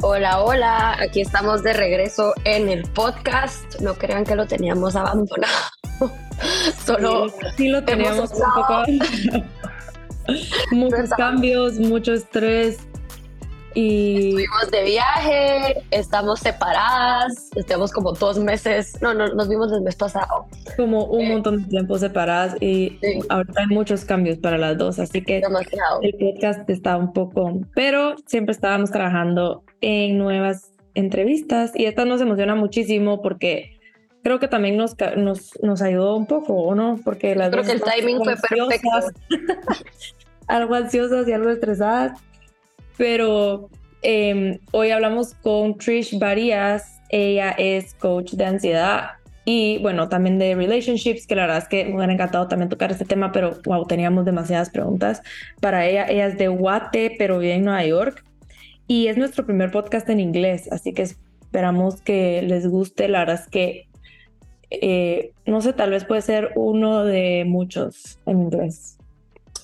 Hola, hola, aquí estamos de regreso en el podcast. No crean que lo teníamos abandonado. Solo sí, lo teníamos un poco muchos cambios, mucho estrés. Y fuimos de viaje, estamos separadas, estamos como dos meses, no, no, nos vimos el mes pasado. Como un eh, montón de tiempo separadas y ahorita hay muchos cambios para las dos, así que Demasiado. el podcast está un poco, pero siempre estábamos trabajando en nuevas entrevistas y esta nos emociona muchísimo porque creo que también nos, nos, nos ayudó un poco, ¿o no? Porque las creo que el timing fue perfecto. algo ansiosas y algo estresadas, pero em, hoy hablamos con Trish Varías, ella es coach de ansiedad y bueno, también de relationships, que la verdad es que me hubiera encantado también tocar este tema, pero wow, teníamos demasiadas preguntas para ella. Ella es de Guate, pero vive en Nueva York y es nuestro primer podcast en inglés, así que esperamos que les guste. La verdad es que, eh, no sé, tal vez puede ser uno de muchos en inglés.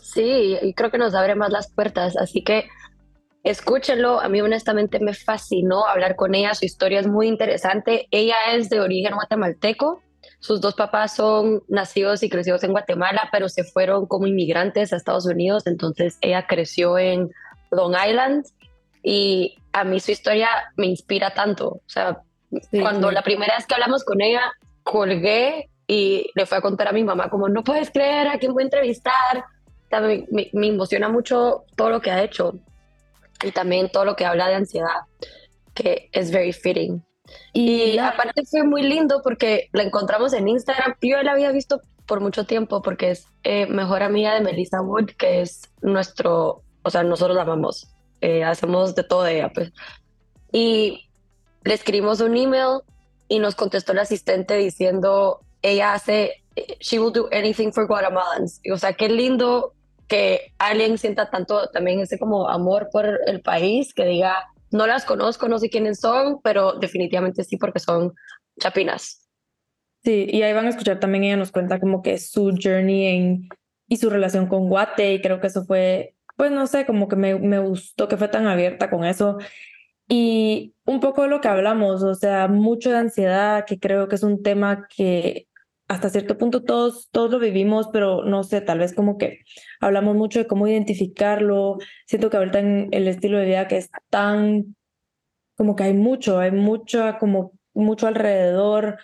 Sí, y creo que nos abre más las puertas, así que escúchenlo. A mí honestamente me fascinó hablar con ella, su historia es muy interesante. Ella es de origen guatemalteco, sus dos papás son nacidos y crecidos en Guatemala, pero se fueron como inmigrantes a Estados Unidos, entonces ella creció en Long Island y a mí su historia me inspira tanto. O sea, cuando la primera vez que hablamos con ella, colgué y le fui a contar a mi mamá como, no puedes creer a quién voy a entrevistar me, me, emociona mucho todo lo que ha hecho y también todo lo que habla de ansiedad, que es very fitting. Y, aparte fue muy lindo porque la encontramos en Instagram. Yo la había visto por mucho tiempo porque es eh, mejor amiga de Melissa Wood, que es nuestro, o sea, nosotros la amamos. Eh, hacemos de todo ella, pues. Y le escribimos un email y nos contestó el asistente diciendo, ella hace, she will do anything for Guatemalans. o sea, qué lindo que alguien sienta tanto también ese como amor por el país, que diga, no las conozco, no sé quiénes son, pero definitivamente sí porque son chapinas. Sí, y ahí van a escuchar también, ella nos cuenta como que su journey en, y su relación con Guate, y creo que eso fue, pues no sé, como que me, me gustó que fue tan abierta con eso. Y un poco de lo que hablamos, o sea, mucho de ansiedad, que creo que es un tema que hasta cierto punto todos, todos lo vivimos, pero no sé, tal vez como que hablamos mucho de cómo identificarlo. Siento que ahorita en el estilo de vida que es tan, como que hay mucho, hay mucho, como mucho alrededor,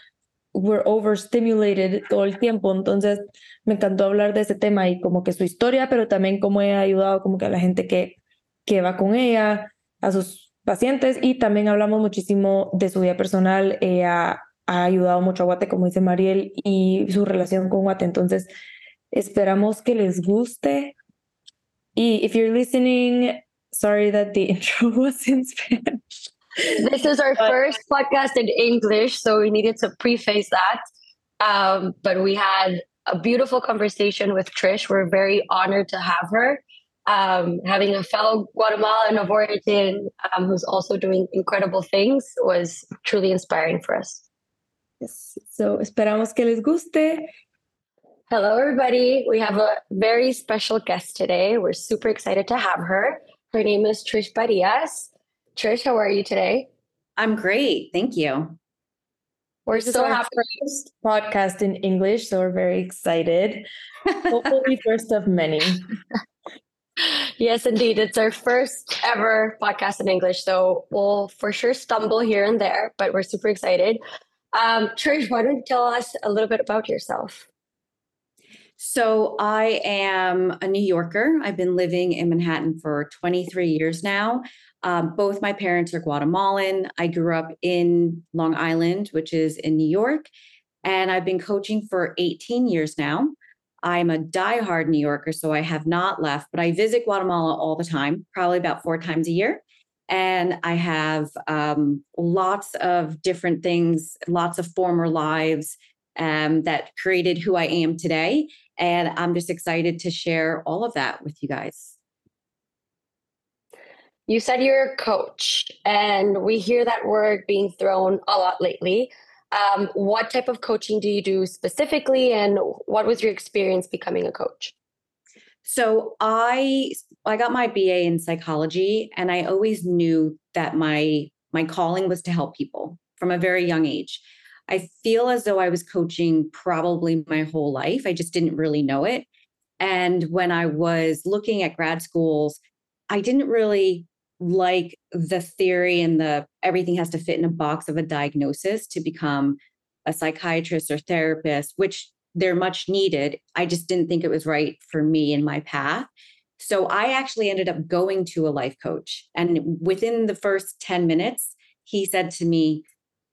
we're overstimulated todo el tiempo, entonces me encantó hablar de ese tema y como que su historia, pero también cómo he ayudado como que a la gente que, que va con ella, a sus pacientes y también hablamos muchísimo de su vida personal. Ella ha ayudado mucho a Guate, como dice Mariel, y su relación con Guate. Entonces, esperamos que les guste. Y if you're listening, sorry that the intro was in Spanish. This is our but, first podcast in English, so we needed to preface that. Um, but we had a beautiful conversation with Trish. We're very honored to have her. Um, having a fellow Guatemalan of origin um, who's also doing incredible things was truly inspiring for us. Yes. So esperamos que les guste. Hello, everybody. We have a very special guest today. We're super excited to have her. Her name is Trish Barillas. Trish, how are you today? I'm great. Thank you. We're this so happy. First podcast in English, so we're very excited. Hopefully, first of many. yes, indeed. It's our first ever podcast in English. So we'll for sure stumble here and there, but we're super excited. Um, Trish, why don't you tell us a little bit about yourself? So, I am a New Yorker. I've been living in Manhattan for 23 years now. Um, both my parents are Guatemalan. I grew up in Long Island, which is in New York, and I've been coaching for 18 years now. I'm a diehard New Yorker, so I have not left, but I visit Guatemala all the time, probably about four times a year and I have um, lots of different things, lots of former lives, um, that created who I am today. And I'm just excited to share all of that with you guys. You said you're a coach, and we hear that word being thrown a lot lately. Um, what type of coaching do you do specifically, and what was your experience becoming a coach? So I I got my BA in psychology, and I always knew that my my calling was to help people from a very young age. I feel as though I was coaching probably my whole life. I just didn't really know it. And when I was looking at grad schools, I didn't really like the theory and the everything has to fit in a box of a diagnosis to become a psychiatrist or therapist, which they're much needed. I just didn't think it was right for me in my path. So I actually ended up going to a life coach. And within the first 10 minutes, he said to me,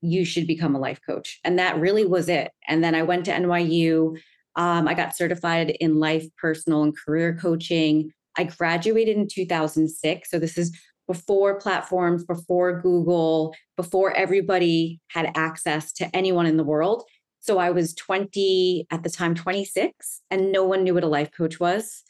You should become a life coach. And that really was it. And then I went to NYU. Um, I got certified in life, personal, and career coaching. I graduated in 2006. So this is before platforms, before Google, before everybody had access to anyone in the world. So I was 20 at the time, 26, and no one knew what a life coach was.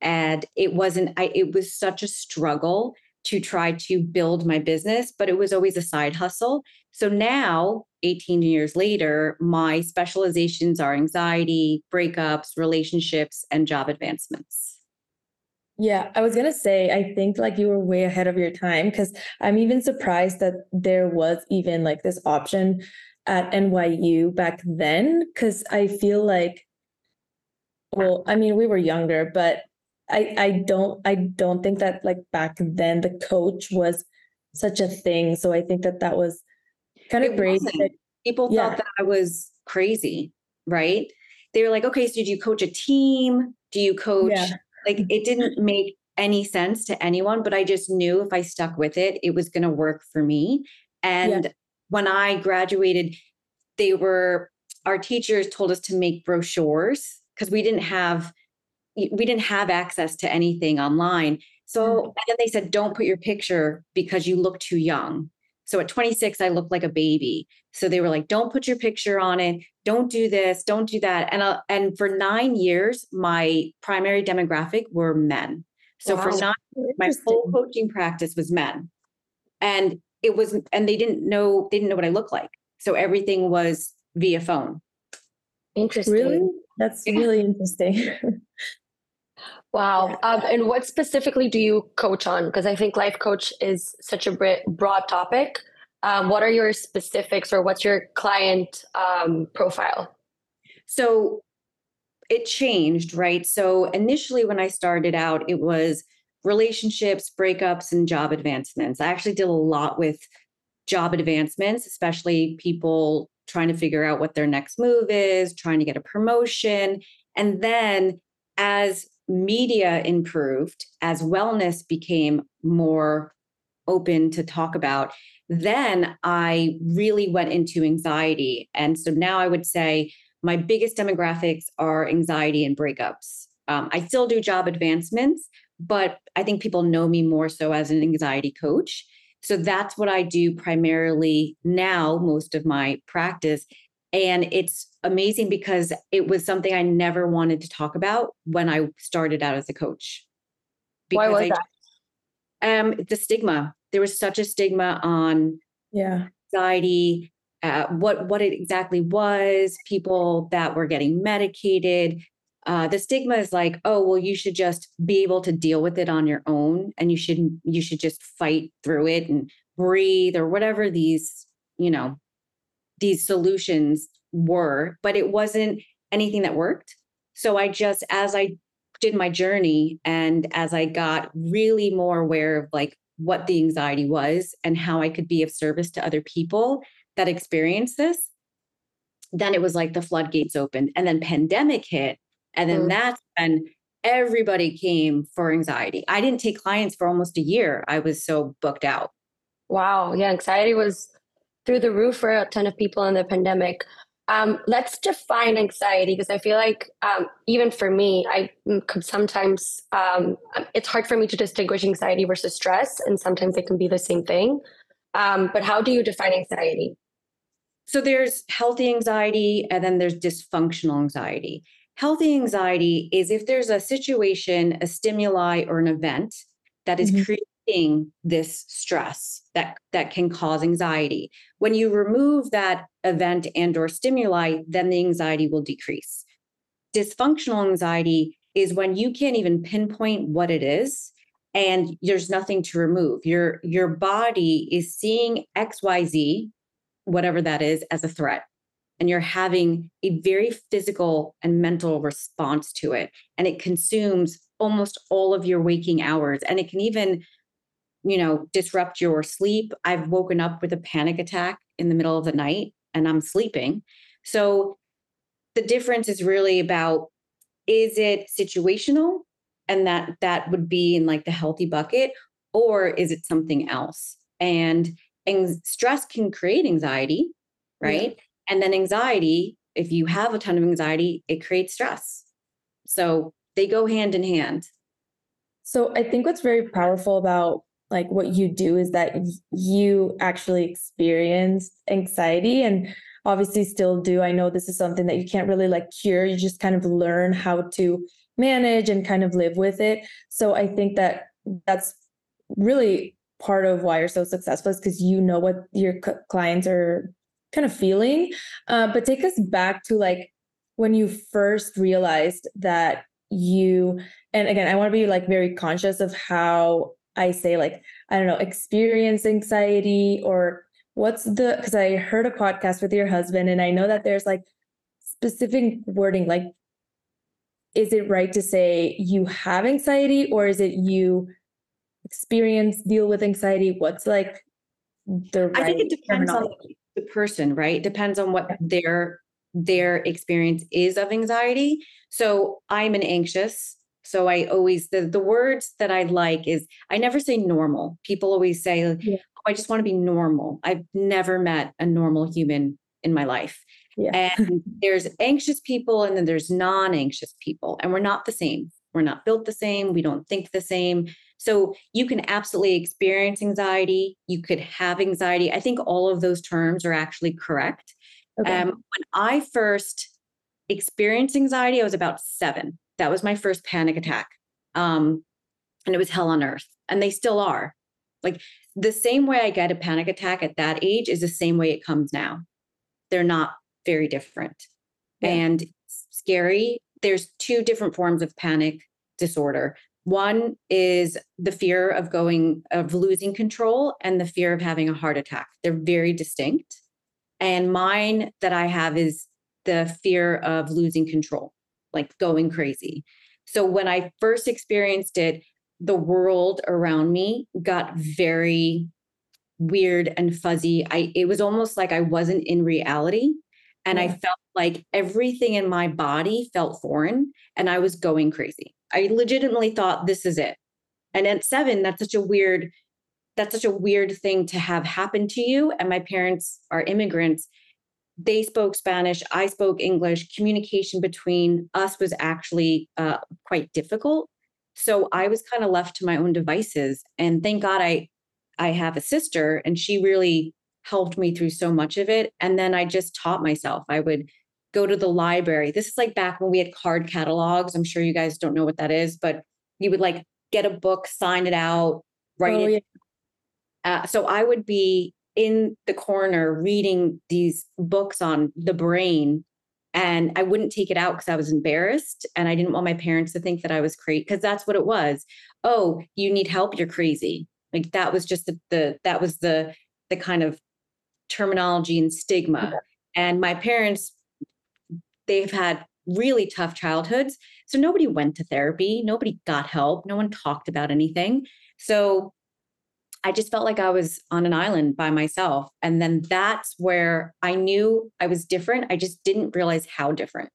And it wasn't, I, it was such a struggle to try to build my business, but it was always a side hustle. So now, 18 years later, my specializations are anxiety, breakups, relationships, and job advancements. Yeah, I was gonna say, I think like you were way ahead of your time because I'm even surprised that there was even like this option at NYU back then. Cause I feel like, well, I mean, we were younger, but I I don't I don't think that like back then the coach was such a thing. So I think that that was kind of great. People yeah. thought that I was crazy, right? They were like, okay, so do you coach a team? Do you coach? Yeah like it didn't make any sense to anyone, but I just knew if I stuck with it, it was going to work for me. And yeah. when I graduated, they were, our teachers told us to make brochures because we didn't have, we didn't have access to anything online. So mm-hmm. and then they said, don't put your picture because you look too young. So at 26, I looked like a baby. So they were like, don't put your picture on it. Don't do this. Don't do that. And, uh, and for nine years, my primary demographic were men. So wow. for nine my whole coaching practice was men. And it was, and they didn't know, they didn't know what I looked like. So everything was via phone. Interesting. Really? That's yeah. really interesting. Wow. Um, and what specifically do you coach on? Because I think life coach is such a broad topic. Um, what are your specifics or what's your client um, profile? So it changed, right? So initially, when I started out, it was relationships, breakups, and job advancements. I actually did a lot with job advancements, especially people trying to figure out what their next move is, trying to get a promotion. And then as media improved, as wellness became more open to talk about, then I really went into anxiety. And so now I would say my biggest demographics are anxiety and breakups. Um, I still do job advancements, but I think people know me more so as an anxiety coach. So that's what I do primarily now, most of my practice. And it's amazing because it was something I never wanted to talk about when I started out as a coach. Because Why was I, that? Um, the stigma. There was such a stigma on yeah anxiety, uh, what what it exactly was, people that were getting medicated. Uh, the stigma is like, oh, well, you should just be able to deal with it on your own, and you shouldn't. you should just fight through it and breathe or whatever these you know these solutions were, but it wasn't anything that worked. So I just, as I did my journey and as I got really more aware of like what the anxiety was and how I could be of service to other people that experience this, then it was like the floodgates opened. And then pandemic hit. And then mm. that's when everybody came for anxiety. I didn't take clients for almost a year. I was so booked out. Wow. Yeah. Anxiety was through the roof for a ton of people in the pandemic. Um, let's define anxiety because I feel like um, even for me, I could sometimes um, it's hard for me to distinguish anxiety versus stress, and sometimes they can be the same thing. Um, but how do you define anxiety? So there's healthy anxiety and then there's dysfunctional anxiety. Healthy anxiety is if there's a situation, a stimuli, or an event that is Mhm. creating this stress that that can cause anxiety. When you remove that event and or stimuli, then the anxiety will decrease. Dysfunctional anxiety is when you can't even pinpoint what it is and there's nothing to remove. Your your body is seeing XYZ whatever that is as a threat and you're having a very physical and mental response to it and it consumes almost all of your waking hours and it can even you know disrupt your sleep i've woken up with a panic attack in the middle of the night and i'm sleeping so the difference is really about is it situational and that that would be in like the healthy bucket or is it something else and and stress can create anxiety, right? Yeah. And then anxiety, if you have a ton of anxiety, it creates stress. So they go hand in hand. So I think what's very powerful about like what you do is that you actually experience anxiety and obviously still do. I know this is something that you can't really like cure. You just kind of learn how to manage and kind of live with it. So I think that that's really part of why you're so successful is because you know what your c- clients are kind of feeling. Uh, but take us back to like when you first realized that you, and again, I want to be like very conscious of how I say, like, I don't know, experience anxiety or what's the, because I heard a podcast with your husband and I know that there's like specific wording, like, is it right to say you have anxiety or is it you experience deal with anxiety? What's like the right I think it depends on the person, right? It depends on what their their experience is of anxiety. So I'm an anxious. So I always the the words that I like is I never say normal. People always say, yeah. oh, I just want to be normal. I've never met a normal human in my life. Yeah. And there's anxious people and then there's non-anxious people. And we're not the same. We're not built the same. We don't think the same. So you can absolutely experience anxiety. You could have anxiety. I think all of those terms are actually correct. Okay. Um, when I first experienced anxiety, I was about seven. That was my first panic attack. Um, and it was hell on earth. And they still are. Like the same way I get a panic attack at that age is the same way it comes now. They're not very different. Yeah. And scary. There's two different forms of panic disorder. One is the fear of going, of losing control, and the fear of having a heart attack. They're very distinct. And mine that I have is the fear of losing control, like going crazy. So when I first experienced it, the world around me got very weird and fuzzy. I it was almost like I wasn't in reality and yeah. I felt like everything in my body felt foreign and I was going crazy. I legitimately thought this is it. And at seven, that's such a weird, that's such a weird thing to have happen to you. And my parents are immigrants. They spoke Spanish. I spoke English. Communication between us was actually uh, quite difficult. So I was kind of left to my own devices. And thank God I, I have a sister, and she really helped me through so much of it. And then I just taught myself. I would go to the library. This is like back when we had card catalogs. I'm sure you guys don't know what that is, but you would like get a book, sign it out, write oh, it. Yeah. Uh, so I would be in the corner reading these books on the brain and I wouldn't take it out because I was embarrassed and I didn't want my parents to think that I was crazy because that's what it was. Oh, you need help, you're crazy. Like that was just the, the that was the the kind of terminology and stigma. And my parents they've had really tough childhoods. So nobody went to therapy, nobody got help, no one talked about anything. So I just felt like I was on an island by myself. And then that's where I knew I was different. I just didn't realize how different.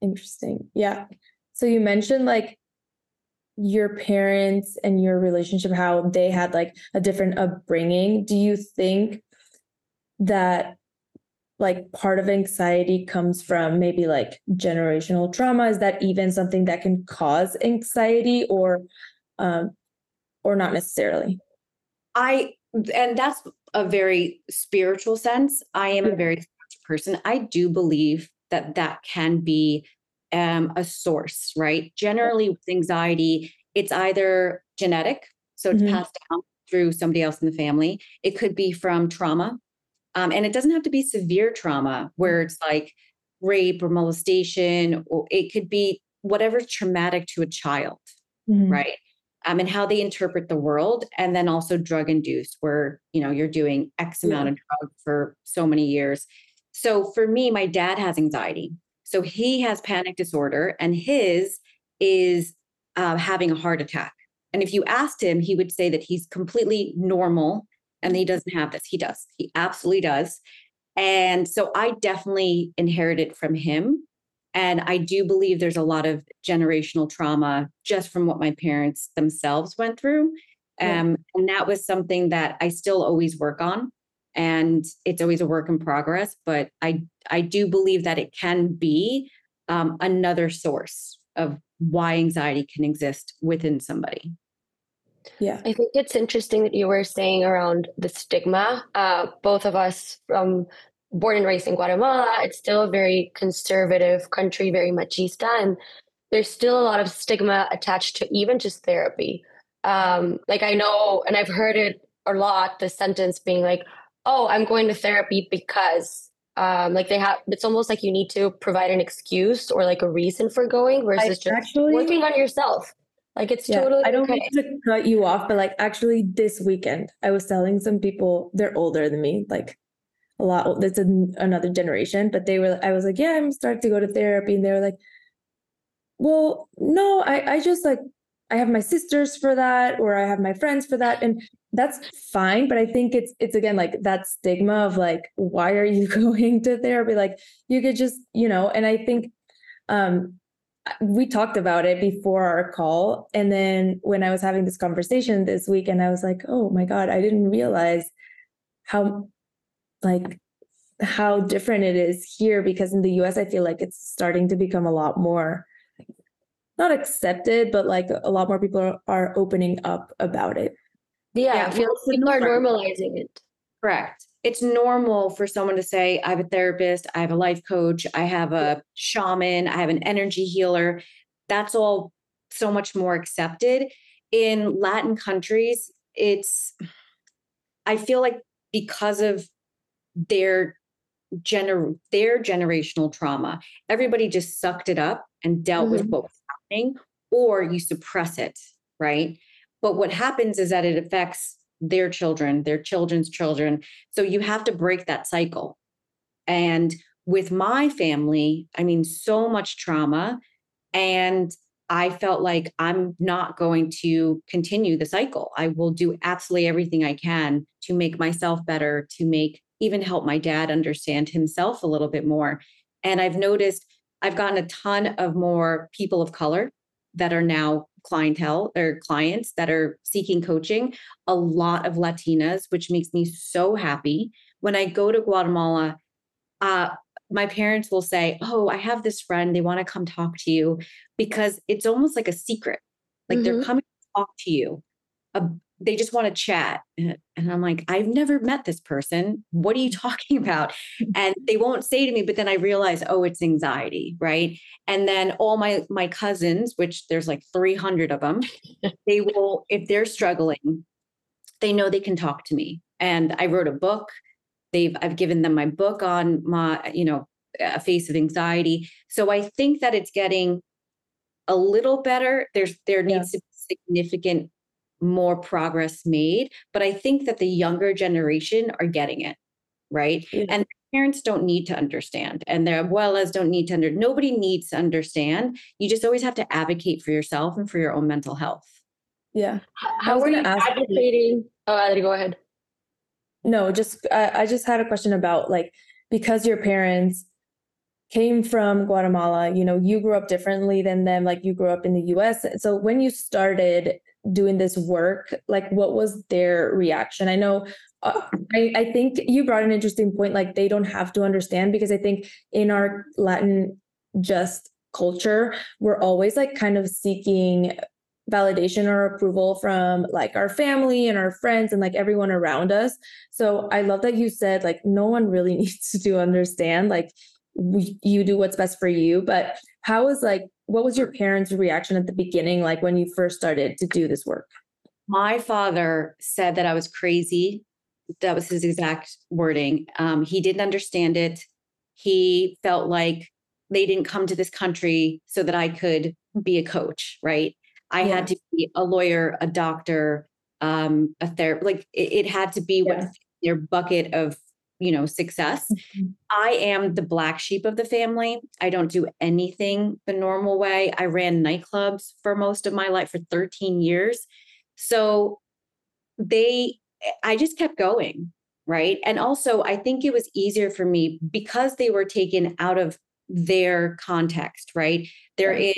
Interesting. Yeah. So you mentioned like your parents and your relationship, how they had like a different upbringing. Do you think that like part of anxiety comes from maybe like generational trauma is that even something that can cause anxiety or um or not necessarily i and that's a very spiritual sense, I am a very spiritual person. I do believe that that can be um, a source, right? Generally, with anxiety, it's either genetic, so it's Mhm. passed down through somebody else in the family. It could be from trauma, um, and it doesn't have to be severe trauma where it's like rape or molestation, or it could be whatever's traumatic to a child Mhm. right um, and how they interpret the world and then also drug induced where you know you're doing x amount of drugs for so many years. So for me my dad has anxiety. So he has panic disorder and his is uh, having a heart attack. And if you asked him he would say that he's completely normal and he doesn't have this. He does. He absolutely does. And so i definitely inherited from him and I do believe there's a lot of generational trauma just from what my parents themselves went through. Yeah. Um, and that was something that I still always work on. And it's always a work in progress. But I I do believe that it can be um, another source of why anxiety can exist within somebody. Yeah. I think it's interesting that you were saying around the stigma. Uh, both of us from born and raised in Guatemala, it's still a very conservative country, very machista, and there's still a lot of stigma attached to even just therapy. Um, like I know, and I've heard it a lot, the sentence being like, oh, I'm going to therapy because um, like they have it's almost like you need to provide an excuse or like a reason for going versus just actually- working on yourself. Like it's Yeah, totally I don't okay. mean to cut you off, but like actually this weekend, I was telling some people they're older than me, like a lot. That's an another generation, but they were. I was like, yeah, I'm starting to go to therapy, and they were like, well, no, I I just like I have my sisters for that, or I have my friends for that, and that's fine. But I think it's it's again like that stigma of like, why are you going to therapy? Like you could just you know, and I think um we talked about it before our call and then when i was having this conversation this week and i was like oh my god i didn't realize how like how different it is here because in the us i feel like it's starting to become a lot more not accepted but like a lot more people are, are opening up about it Yeah, Yeah, I feel like people are normalizing it. Correct. It's normal for someone to say, I have a therapist, I have a life coach, I have a shaman, I have an energy healer. That's all so much more accepted. In Latin countries, it's, I feel like because of their gener their generational trauma, everybody just sucked it up and dealt with Mhm. what was happening, or you suppress it, right? But what happens is that it affects their children, their children's children. So you have to break that cycle. And with my family, I mean, so much trauma. And I felt like I'm not going to continue the cycle. I will do absolutely everything I can to make myself better, to make even help my dad understand himself a little bit more. And I've noticed I've gotten a ton of more people of color that are now clientele or clients that are seeking coaching, a lot of Latinas, which makes me so happy. When I go to Guatemala, uh, my parents will say, Oh, I have this friend. They want to come talk to you because it's almost like a secret. Like they're Mhm. coming to talk to you. They just want to chat. And and I'm like, I've never met this person. What are you talking about? And they won't say to me, but then I realize, oh, it's anxiety, right? And then all my my cousins, which there's like 300 of them, they will, if they're struggling, they know they can talk to me. And I wrote a book. They've I've given them my book on my, you know, a face of anxiety. So I think that it's getting a little better. There's there needs to be significant more progress made, but I think that the younger generation are getting it, right? Yeah. And parents don't need to understand, and their well as don't need to under. Nobody needs to understand. You just always have to advocate for yourself and for your own mental health. yeah How was are you gonna ask you- advocating? Oh, Adri, go ahead. No, just I, I just had a question about like because your parents came from Guatemala, you know, you grew up differently than them, like you grew up in the US. So when you started doing this work, like what was their reaction? I know uh, I, I think you brought an interesting point, like they don't have to understand because I think in our Latin just culture, we're always like kind of seeking validation or approval from like our family and our friends and like everyone around us. So I love that you said like no one really needs to understand like we, you do what's best for you. But how was like what was your parents' reaction at the beginning like when you first started to do this work? My father said that I was crazy. That was his exact wording. Um, he didn't understand it. He felt like they didn't come to this country so that I could be a coach, right? I yeah. had to be a lawyer, a doctor, um, a therapist. Like it, it, had to be yeah. what their bucket of you know success. Mm-hmm. I am the black sheep of the family. I don't do anything the normal way. I ran nightclubs for most of my life for 13 years. So they I just kept going, right? And also I think it was easier for me because they were taken out of their context, right? They're in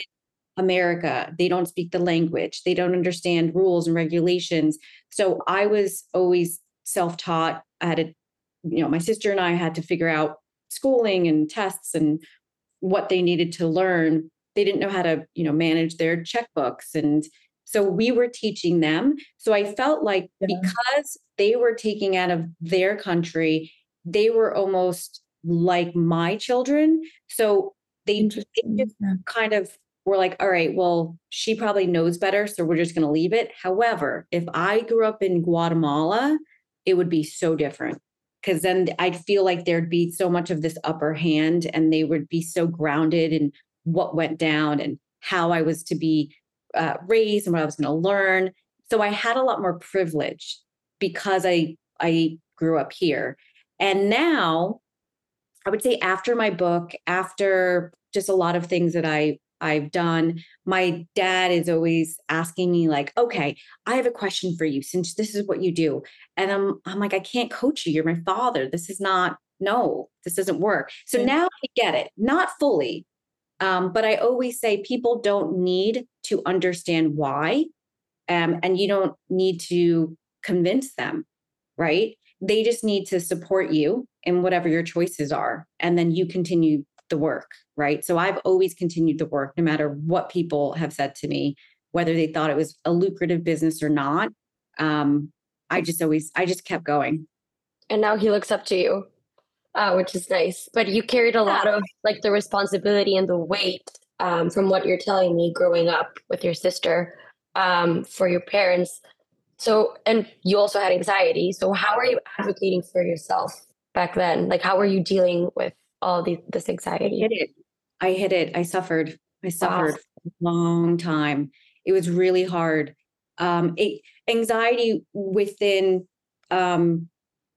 America. They don't speak the language. They don't understand rules and regulations. So I was always self-taught. I had a, you know, my sister and I had to figure out schooling and tests and what they needed to learn. They didn't know how to, you know, manage their checkbooks. And so we were teaching them. So I felt like yeah. because they were taking out of their country, they were almost like my children. So they, they just kind of were like, all right, well, she probably knows better. So we're just going to leave it. However, if I grew up in Guatemala, it would be so different because then I'd feel like there'd be so much of this upper hand and they would be so grounded in what went down and how I was to be uh, raised and what I was going to learn. So I had a lot more privilege because I I grew up here. And now I would say after my book, after just a lot of things that I I've done, my dad is always asking me like, "Okay, I have a question for you since this is what you do." And I'm I'm like, "I can't coach you. You're my father. This is not no, this doesn't work." So mm-hmm. now I get it. Not fully. Um, but I always say people don't need to understand why. Um, and you don't need to convince them, right? They just need to support you in whatever your choices are. And then you continue the work, right? So I've always continued the work, no matter what people have said to me, whether they thought it was a lucrative business or not. Um, I just always, I just kept going. And now he looks up to you, uh, which is nice. But you carried a lot of like the responsibility and the weight um, from what you're telling me growing up with your sister um, for your parents. So, and you also had anxiety. So, how are you advocating for yourself back then? Like, how were you dealing with all the, this anxiety? I hit it. I hit it. I suffered. I suffered wow. for a long time. It was really hard. Um, it, anxiety within um,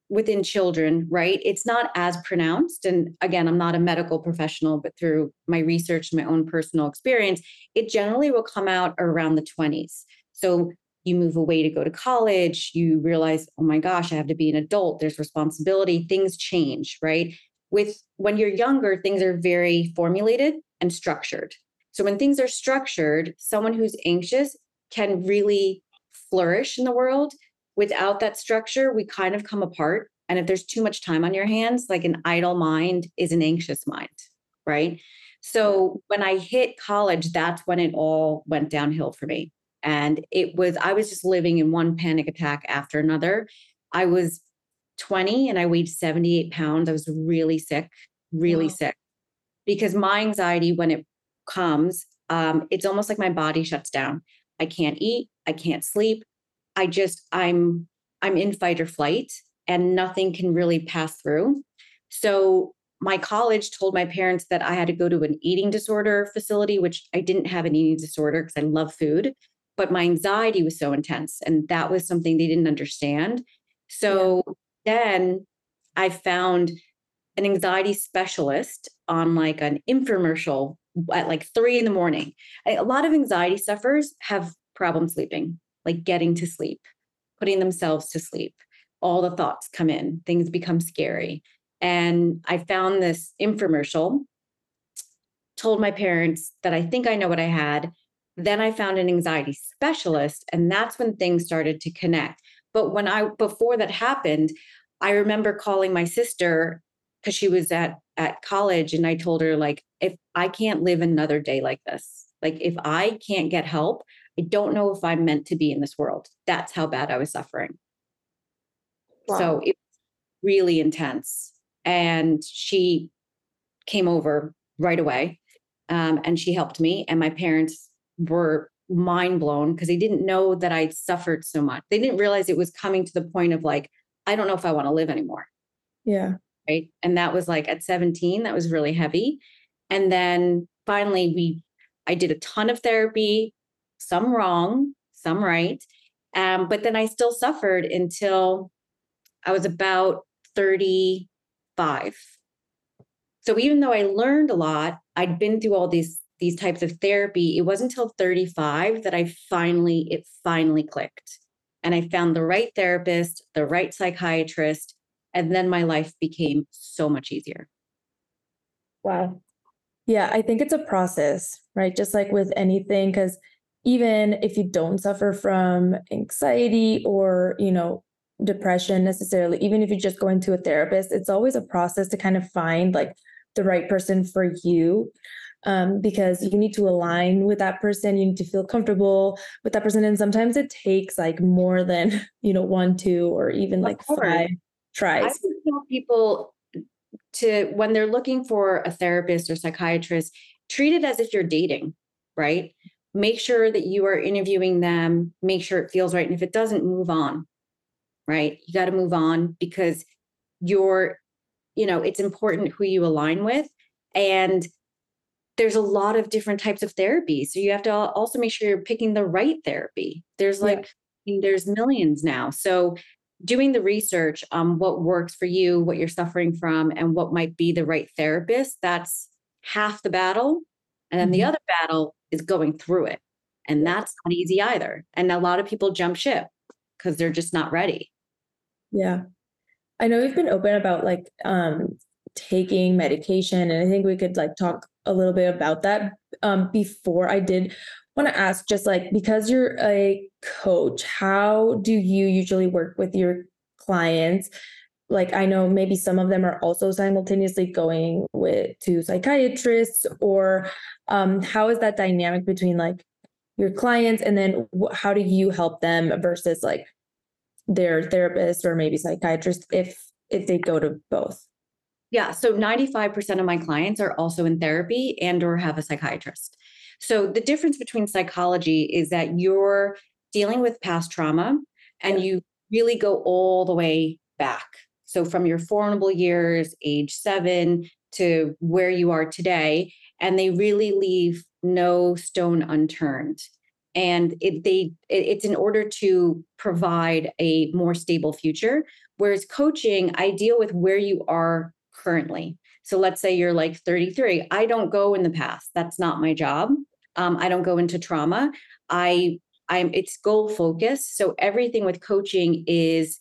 within children, right? It's not as pronounced. And again, I'm not a medical professional, but through my research, my own personal experience, it generally will come out around the 20s. So you move away to go to college, you realize, oh my gosh, I have to be an adult, there's responsibility, things change, right? With when you're younger, things are very formulated and structured. So when things are structured, someone who's anxious can really flourish in the world. Without that structure, we kind of come apart. And if there's too much time on your hands, like an idle mind is an anxious mind, right? So when I hit college, that's when it all went downhill for me. And it was, I was just living in one panic attack after another. I was 20 and I weighed 78 pounds. I was really sick, really wow. sick because my anxiety, when it comes, um, it's almost like my body shuts down. I can't eat, I can't sleep. I just, I'm, I'm in fight or flight and nothing can really pass through. So my college told my parents that I had to go to an eating disorder facility, which I didn't have an eating disorder because I love food, but my anxiety was so intense. And that was something they didn't understand. So yeah then I found an anxiety specialist on like an infomercial at like three in the morning. A lot of anxiety sufferers have problem sleeping, like getting to sleep, putting themselves to sleep. All the thoughts come in, things become scary. And I found this infomercial, told my parents that I think I know what I had. Then I found an anxiety specialist, and that's when things started to connect. But when I, before that happened, I remember calling my sister because she was at at college and I told her like if I can't live another day like this, like if I can't get help, I don't know if I'm meant to be in this world. That's how bad I was suffering. Wow. So it was really intense. And she came over right away um, and she helped me. And my parents were mind blown because they didn't know that I'd suffered so much. They didn't realize it was coming to the point of like, I don't know if I want to live anymore. Yeah. Right. And that was like at 17, that was really heavy. And then finally, we, I did a ton of therapy, some wrong, some right. Um, but then I still suffered until I was about 35. So even though I learned a lot, I'd been through all these these types of therapy. It wasn't until 35 that I finally it finally clicked. And I found the right therapist, the right psychiatrist, and then my life became so much easier. Wow. Yeah, I think it's a process, right? Just like with anything cuz even if you don't suffer from anxiety or, you know, depression necessarily, even if you're just going to a therapist, it's always a process to kind of find like the right person for you um, because you need to align with that person. You need to feel comfortable with that person. And sometimes it takes like more than, you know, one, two, or even like five tries. I would tell people to, when they're looking for a therapist or psychiatrist, treat it as if you're dating, right? Make sure that you are interviewing them, make sure it feels right. And if it doesn't, move on, right? You got to move on because you're, you know, it's important who you align with. And there's a lot of different types of therapy. So you have to also make sure you're picking the right therapy. There's like, yeah. there's millions now. So doing the research on what works for you, what you're suffering from, and what might be the right therapist, that's half the battle. And then mm-hmm. the other battle is going through it. And that's not easy either. And a lot of people jump ship because they're just not ready. Yeah. I know you've been open about like um taking medication and I think we could like talk a little bit about that um, before I did want to ask just like because you're a coach how do you usually work with your clients? Like I know maybe some of them are also simultaneously going with to psychiatrists or um, how is that dynamic between like your clients and then wh- how do you help them versus like their therapist or maybe psychiatrist if if they go to both yeah. So 95% of my clients are also in therapy and or have a psychiatrist. So the difference between psychology is that you're dealing with past trauma and you really go all the way back. So from your formidable years, age seven to where you are today, and they really leave no stone unturned. And it, they, it, it's in order to provide a more stable future. Whereas coaching, I deal with where you are currently. So let's say you're like 33. I don't go in the past. That's not my job. Um, I don't go into trauma. I I'm it's goal focused. So everything with coaching is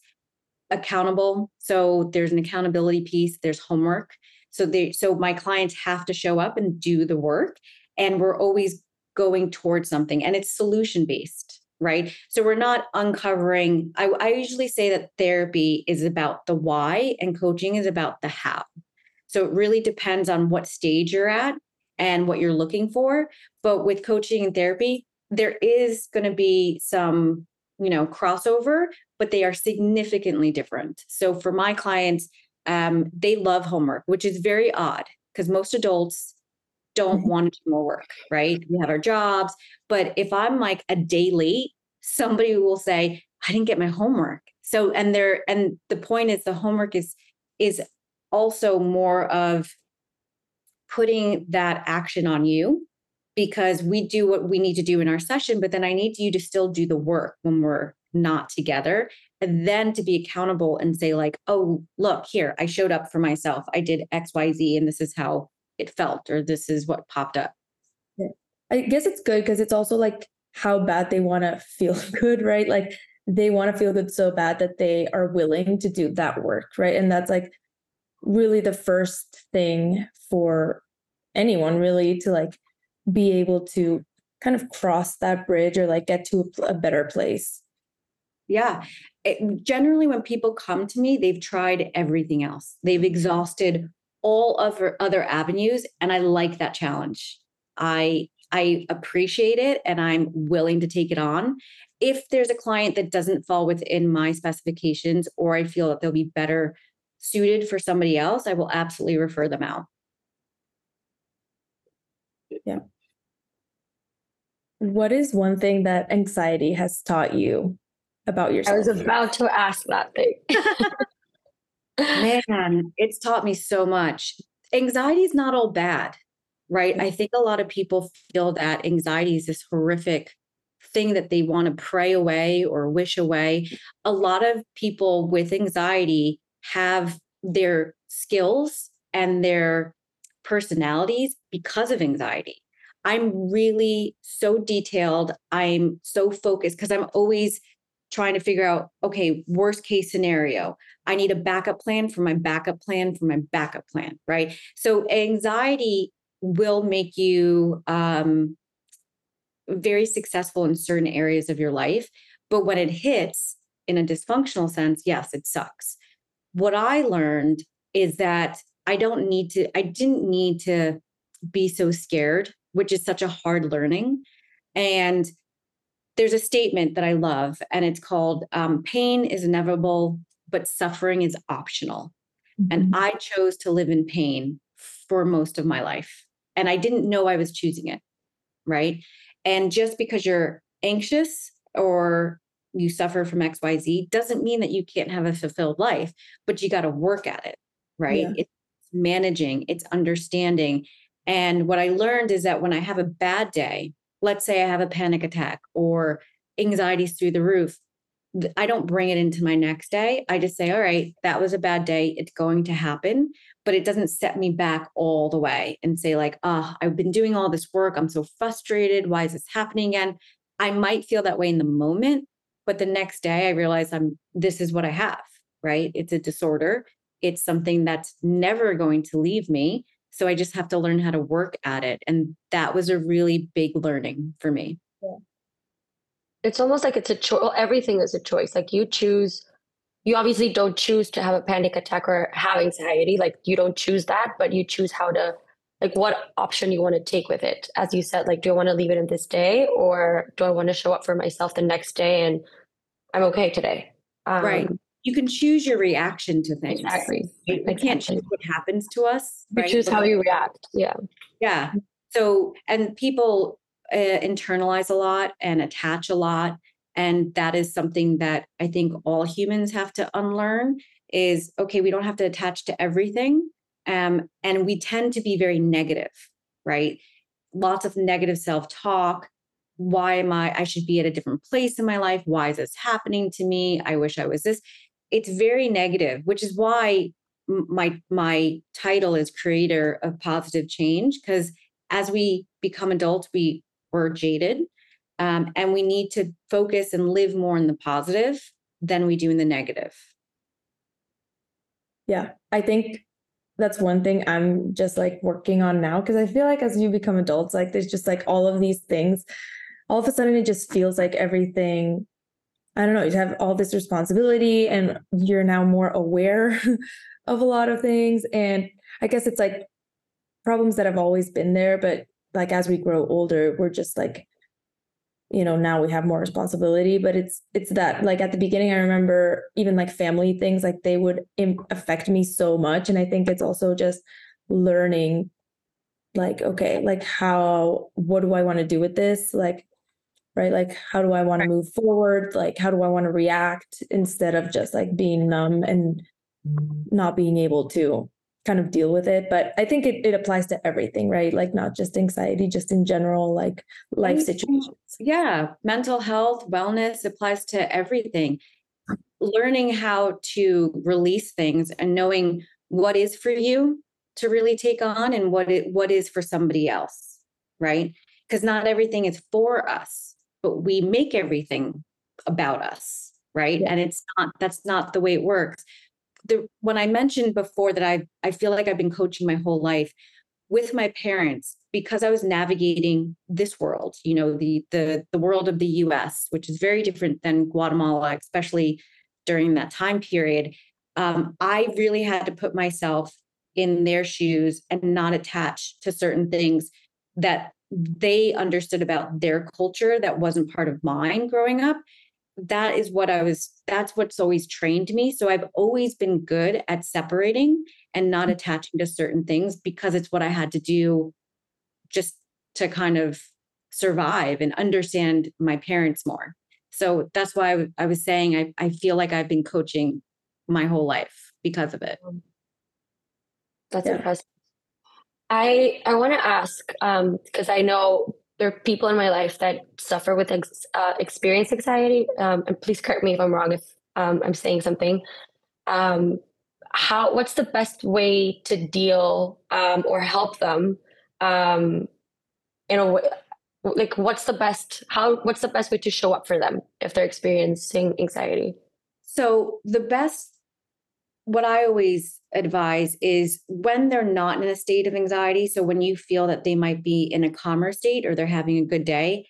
accountable. So there's an accountability piece, there's homework. So they so my clients have to show up and do the work. And we're always going towards something. And it's solution based right? So we're not uncovering. I, I usually say that therapy is about the why and coaching is about the how. So it really depends on what stage you're at and what you're looking for. But with coaching and therapy, there is going to be some, you know, crossover, but they are significantly different. So for my clients, um, they love homework, which is very odd because most adults don't mm-hmm. want to do more work, right? We have our jobs. But if I'm like a day late, somebody will say, I didn't get my homework. So, and there, and the point is the homework is, is also more of putting that action on you because we do what we need to do in our session, but then I need you to still do the work when we're not together and then to be accountable and say like oh look here i showed up for myself i did xyz and this is how it felt or this is what popped up. Yeah. i guess it's good because it's also like how bad they want to feel good right? Like they want to feel good so bad that they are willing to do that work right? And that's like really the first thing for anyone really to like be able to kind of cross that bridge or like get to a, a better place. Yeah. It, generally when people come to me they've tried everything else. They've exhausted all other other avenues and i like that challenge i I appreciate it and I'm willing to take it on. If there's a client that doesn't fall within my specifications or I feel that they'll be better suited for somebody else, I will absolutely refer them out. Yeah. What is one thing that anxiety has taught you about yourself? I was about to ask that thing. Man, it's taught me so much. Anxiety is not all bad, right? Mm. I think a lot of people feel that anxiety is this horrific thing that they want to pray away or wish away. A lot of people with anxiety have their skills and their personalities because of anxiety. I'm really so detailed. I'm so focused because I'm always trying to figure out okay, worst case scenario. I need a backup plan for my backup plan for my backup plan, right? So anxiety will make you um, very successful in certain areas of your life. But when it hits in a dysfunctional sense, yes, it sucks. What I learned is that I don't need to, I didn't need to be so scared, which is such a hard learning. And there's a statement that I love, and it's called um, Pain is inevitable, but suffering is optional. Mm-hmm. And I chose to live in pain for most of my life. And I didn't know I was choosing it. Right. And just because you're anxious or you suffer from XYZ doesn't mean that you can't have a fulfilled life, but you got to work at it. Right. Yeah. It's managing, it's understanding. And what I learned is that when I have a bad day, let's say I have a panic attack or anxiety's through the roof, I don't bring it into my next day. I just say, all right, that was a bad day. It's going to happen, but it doesn't set me back all the way and say, like, oh, I've been doing all this work. I'm so frustrated. Why is this happening again? I might feel that way in the moment, but the next day I realize I'm, this is what I have, right? It's a disorder. It's something that's never going to leave me. So I just have to learn how to work at it. And that was a really big learning for me. Yeah it's almost like it's a choice. Everything is a choice. Like you choose, you obviously don't choose to have a panic attack or have anxiety. Like you don't choose that, but you choose how to, like what option you want to take with it. As you said, like, do I want to leave it in this day or do I want to show up for myself the next day and I'm okay today? Um, right. You can choose your reaction to things. Exactly. We, we can't choose what happens to us. You right? choose how you react. Yeah. Yeah. So, and people uh, internalize a lot and attach a lot and that is something that i think all humans have to unlearn is okay we don't have to attach to everything um, and we tend to be very negative right lots of negative self-talk why am i i should be at a different place in my life why is this happening to me i wish i was this it's very negative which is why my my title is creator of positive change because as we become adults we we're jaded. Um, and we need to focus and live more in the positive than we do in the negative. Yeah, I think that's one thing I'm just like working on now because I feel like as you become adults, like there's just like all of these things. All of a sudden, it just feels like everything. I don't know. You have all this responsibility, and you're now more aware of a lot of things. And I guess it's like problems that have always been there, but like as we grow older we're just like you know now we have more responsibility but it's it's that like at the beginning i remember even like family things like they would Im- affect me so much and i think it's also just learning like okay like how what do i want to do with this like right? Like how do i want to move forward? Like how do i want to react instead of just like being numb and mm. not being able to kind of deal with it? But i think it, it applies to everything right? Like not just anxiety just in general like life situations. yeah mental health wellness applies to everything. Learning how to release things and knowing what is for you to really take on and what it what is for somebody else right? Because not everything is for us but we make everything about us right yeah. and it's not that's not the way it works the when I mentioned before that I I feel like I've been coaching my whole life with my parents because I was navigating this world, you know, the the the world of the US, which is very different than Guatemala, especially during that time period. Um, I really had to put myself in their shoes and not attach to certain things that they understood about their culture that wasn't part of mine growing up that is what I was, that's what's always trained me. So I've always been good at separating and not mm-hmm. attaching to certain things because it's what I had to do just to kind of survive and understand my parents more. So that's why I, I was saying I, I feel like I've been coaching my whole life because of it. That's yeah. impressive. I I want to ask because um, I know there are people in my life that suffer with ex- uh, experience anxiety. Um, and please correct me if I'm wrong if um, I'm saying something. Um, how? What's the best way to deal um, or help them um, in a way? Like, what's the best? How? What's the best way to show up for them if they're experiencing anxiety? So the best what I always advise is when they're not in a state of anxiety, so when you feel that they might be in a calmer state or they're having a good day,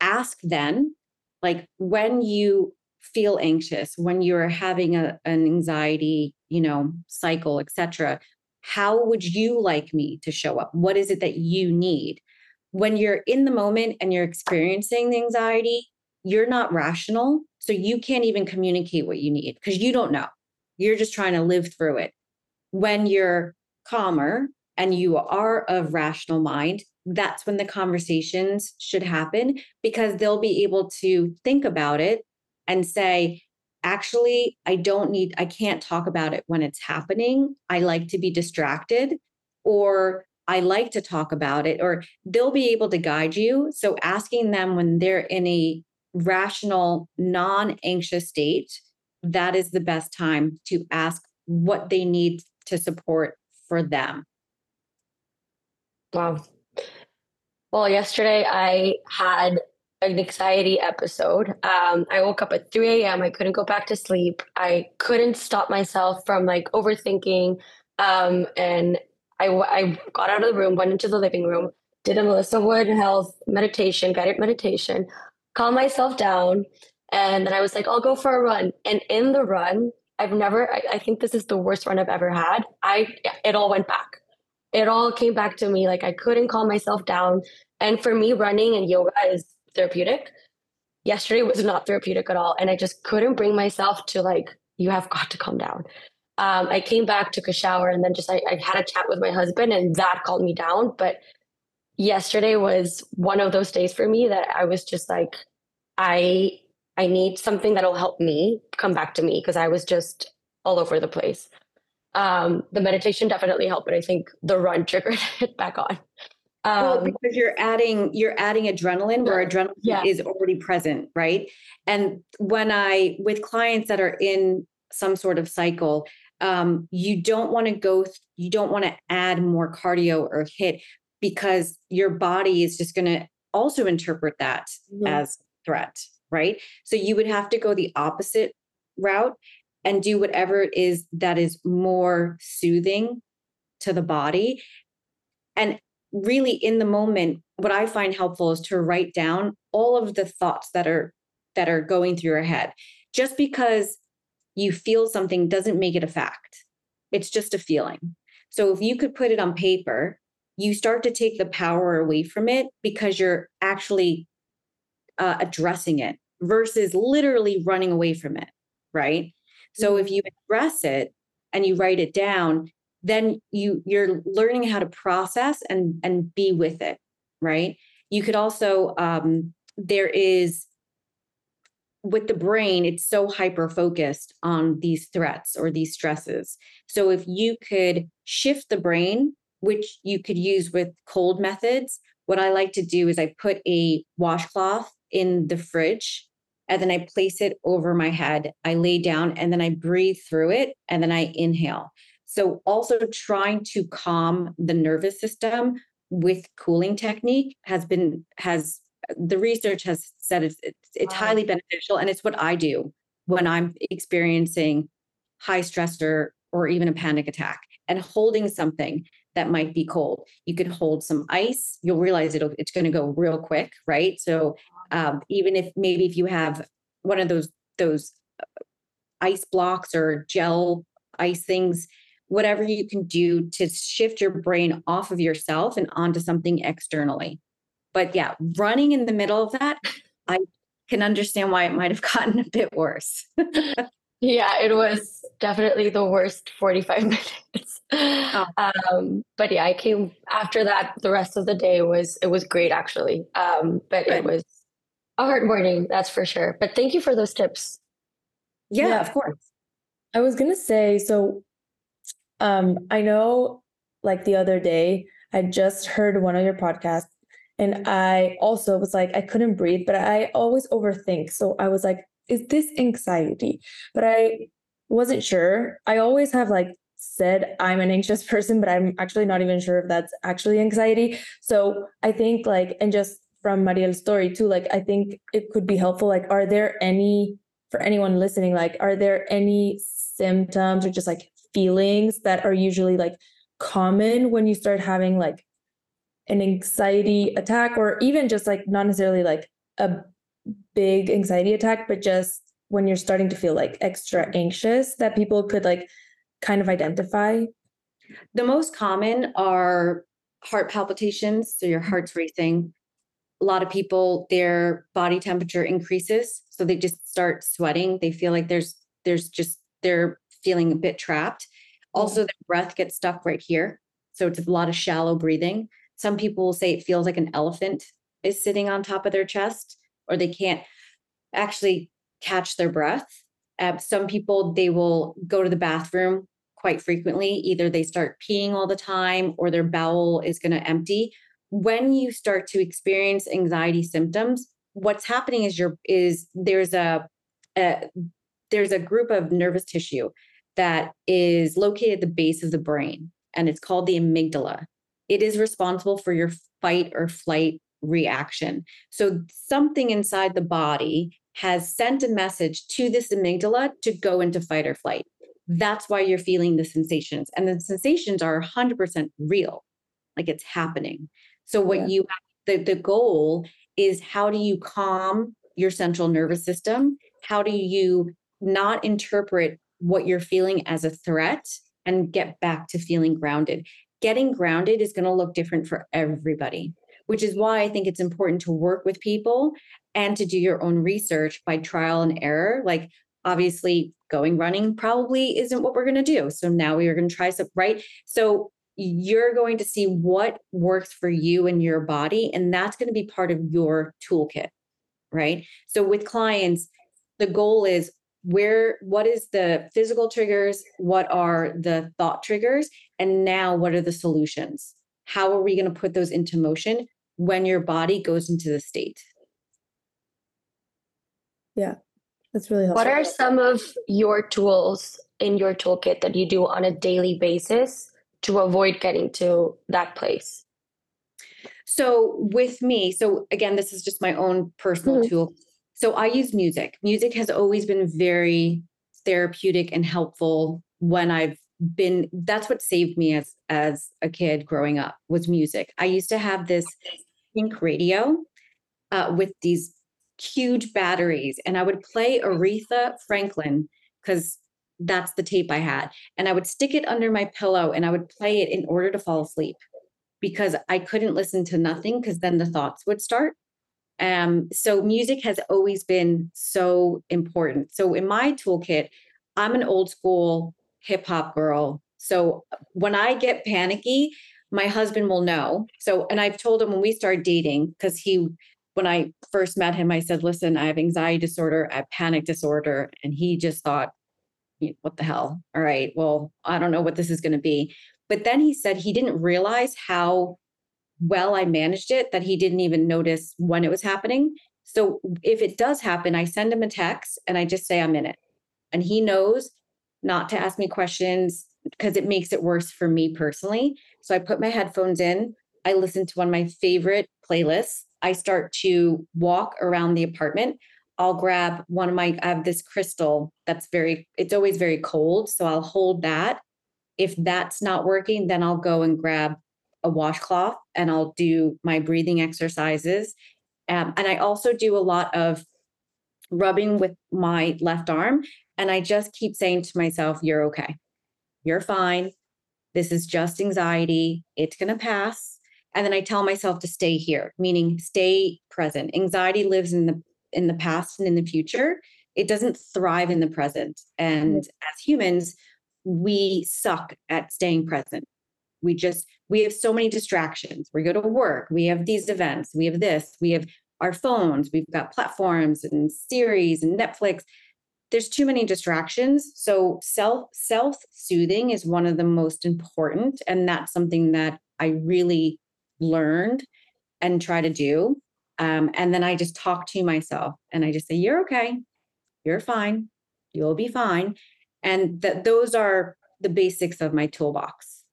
ask then, like when you feel anxious, when you're having a, an anxiety, you know, cycle, etc., how would you like me to show up? What is it that you need? When you're in the moment and you're experiencing the anxiety, you're not rational. So you can't even communicate what you need because you don't know you're just trying to live through it. When you're calmer and you are of rational mind, that's when the conversations should happen because they'll be able to think about it and say, actually, I don't need, I can't talk about it when it's happening. I like to be distracted or I like to talk about it, or they'll be able to guide you. So asking them when they're in a rational, non anxious state that is the best time to ask what they need to support for them. Wow. Well, yesterday I had an anxiety episode. Um, I woke up at 3 a.m. I couldn't go back to sleep. I couldn't stop myself from like overthinking. Um, and I, I got out of the room, went into the living room, did a Melissa Wood Health meditation, guided meditation, calmed myself down, and then I was like, I'll go for a run. And in the run, I've never, I, I, think this is the worst run I've ever had. I, it all went back. It all came back to me. Like I couldn't calm myself down. And for me, running and yoga is therapeutic. Yesterday was not therapeutic at all. And I just couldn't bring myself to like, you have got to calm down. Um, I came back, took a shower, and then just I, I had a chat with my husband, and that calmed me down. But yesterday was one of those days for me that I was just like, I I need something that'll help me come back to me because I was just all over the place. Um, the meditation definitely helped, but I think the run triggered it back on. Um, well, because you're adding you're adding adrenaline where adrenaline yeah. is already present, right? And when I with clients that are in some sort of cycle, um, you don't want to go, you don't want to add more cardio or HIIT because your body is just going to also interpret that mm-hmm. as threat right? So you would have to go the opposite route and do whatever it is that is more soothing to the body. And really in the moment, what I find helpful is to write down all of the thoughts that are that are going through your head. Just because you feel something doesn't make it a fact. It's just a feeling. So if you could put it on paper, you start to take the power away from it because you're actually uh, addressing it versus literally running away from it, right? Mm-hmm. So if mm-hmm. you address it and you write it down, then you you're learning how to process and and be with it, right? You could also um, there is with the brain, it's so hyper focused on these threats or these stresses. So if you could shift the brain, which you could use with cold methods, what I like to do is I put a washcloth in the fridge and then I place it over my head. I lay down and then I breathe through it and then I inhale. So, also trying to calm the nervous system with cooling technique has been, has the research has said it's, it's, it's wow. highly beneficial. And it's what I do when I'm experiencing high stress or, or even a panic attack and holding something that might be cold. You could hold some ice. You'll realize it'll, it's going to go real quick, right? So um, even if maybe if you have one of those those uh, ice blocks or gel ice things whatever you can do to shift your brain off of yourself and onto something externally But yeah, running in the middle of that, I can understand why it might have gotten a bit worse. yeah, it was definitely the worst 45 minutes. Oh. Um, but yeah, I came after that. The rest of the day was it was great actually. Um, but Good. it was a hard morning, that's for sure. But thank you for those tips. Yeah, yeah, of course. I was gonna say so. Um, I know, like the other day, I just heard one of your podcasts, and I also was like, I couldn't breathe, but I always overthink. So I was like, is this anxiety? But I wasn't sure. I always have like said I'm an anxious person, but I'm actually not even sure if that's actually anxiety. So I think like, and just from Mariel's story too, like I think it could be helpful. Like, are there any for anyone listening, like, are there any symptoms or just like feelings that are usually like common when you start having like an anxiety attack or even just like not necessarily like a big anxiety attack, but just when you're starting to feel like extra anxious that people could like kind of identify? The most common are heart palpitations. So your heart's racing. A lot of people, their body temperature increases. So they just start sweating. They feel like there's, there's just, they're feeling a bit trapped. Also, their breath gets stuck right here. So it's a lot of shallow breathing. Some people will say it feels like an elephant is sitting on top of their chest, or they can't actually catch their breath. Uh, some people, they will go to the bathroom quite frequently. Either they start peeing all the time or their bowel is going to empty. When you start to experience anxiety symptoms, what's happening is your is there's a, a there's a group of nervous tissue that is located at the base of the brain and it's called the amygdala. It is responsible for your fight or flight reaction. So something inside the body has sent a message to this amygdala to go into fight or flight. That's why you're feeling the sensations. And the sensations are 100% real, like it's happening. So, what yeah. you the, the goal is how do you calm your central nervous system? How do you not interpret what you're feeling as a threat and get back to feeling grounded? Getting grounded is going to look different for everybody which is why I think it's important to work with people and to do your own research by trial and error. Like, obviously, going running probably isn't what we're going to do. So now we are going to try some, right? So you're going to see what works for you and your body, and that's going to be part of your toolkit, right? So with clients, the goal is where what is the physical triggers what are the thought triggers and now what are the solutions how are we going to put those into motion when your body goes into the state. Yeah, that's really helpful. What are some of your tools in your toolkit that you do on a daily basis to avoid getting to that place? So, with me, so again, this is just my own personal mm-hmm. tool. So, I use music. Music has always been very therapeutic and helpful when I've been that's what saved me as as a kid growing up was music. I used to have this pink radio uh, with these huge batteries, and I would play Aretha Franklin because that's the tape I had. And I would stick it under my pillow and I would play it in order to fall asleep because I couldn't listen to nothing because then the thoughts would start. Um, so music has always been so important. So in my toolkit, I'm an old school hip hop girl. So when I get panicky, my husband will know. So, and I've told him when we started dating, because he, when I first met him, I said, listen, I have anxiety disorder, I have panic disorder. And he just thought, what the hell? All right, well, I don't know what this is going to be. But then he said he didn't realize how well I managed it, that he didn't even notice when it was happening. So if it does happen, I send him a text and I just say I'm in it. And he knows not to ask me questions, because it makes it worse for me personally. So I put my headphones in, I listen to one of my favorite playlists. I start to walk around the apartment. I'll grab one of my, I have this crystal that's very, it's always very cold. So I'll hold that. If that's not working, then I'll go and grab a washcloth and I'll do my breathing exercises. Um, and I also do a lot of rubbing with my left arm. And I just keep saying to myself, you're okay you're fine. This is just anxiety. It's going to pass. and then I tell myself to stay here, meaning stay present. Anxiety lives in the in the past and in the future. It doesn't thrive in the present. And mm-hmm. as humans, we suck at staying present. We just we have so many distractions. We go to work, we have these events, we have this, we have our phones, we've got platforms and series and Netflix. There's too many distractions. So self self soothing is one of the most important and that's something that I really learned and try to do. Um, and then I just talk to myself and I just say, You're okay. You're fine. You'll be fine. And that those are the basics of my toolbox.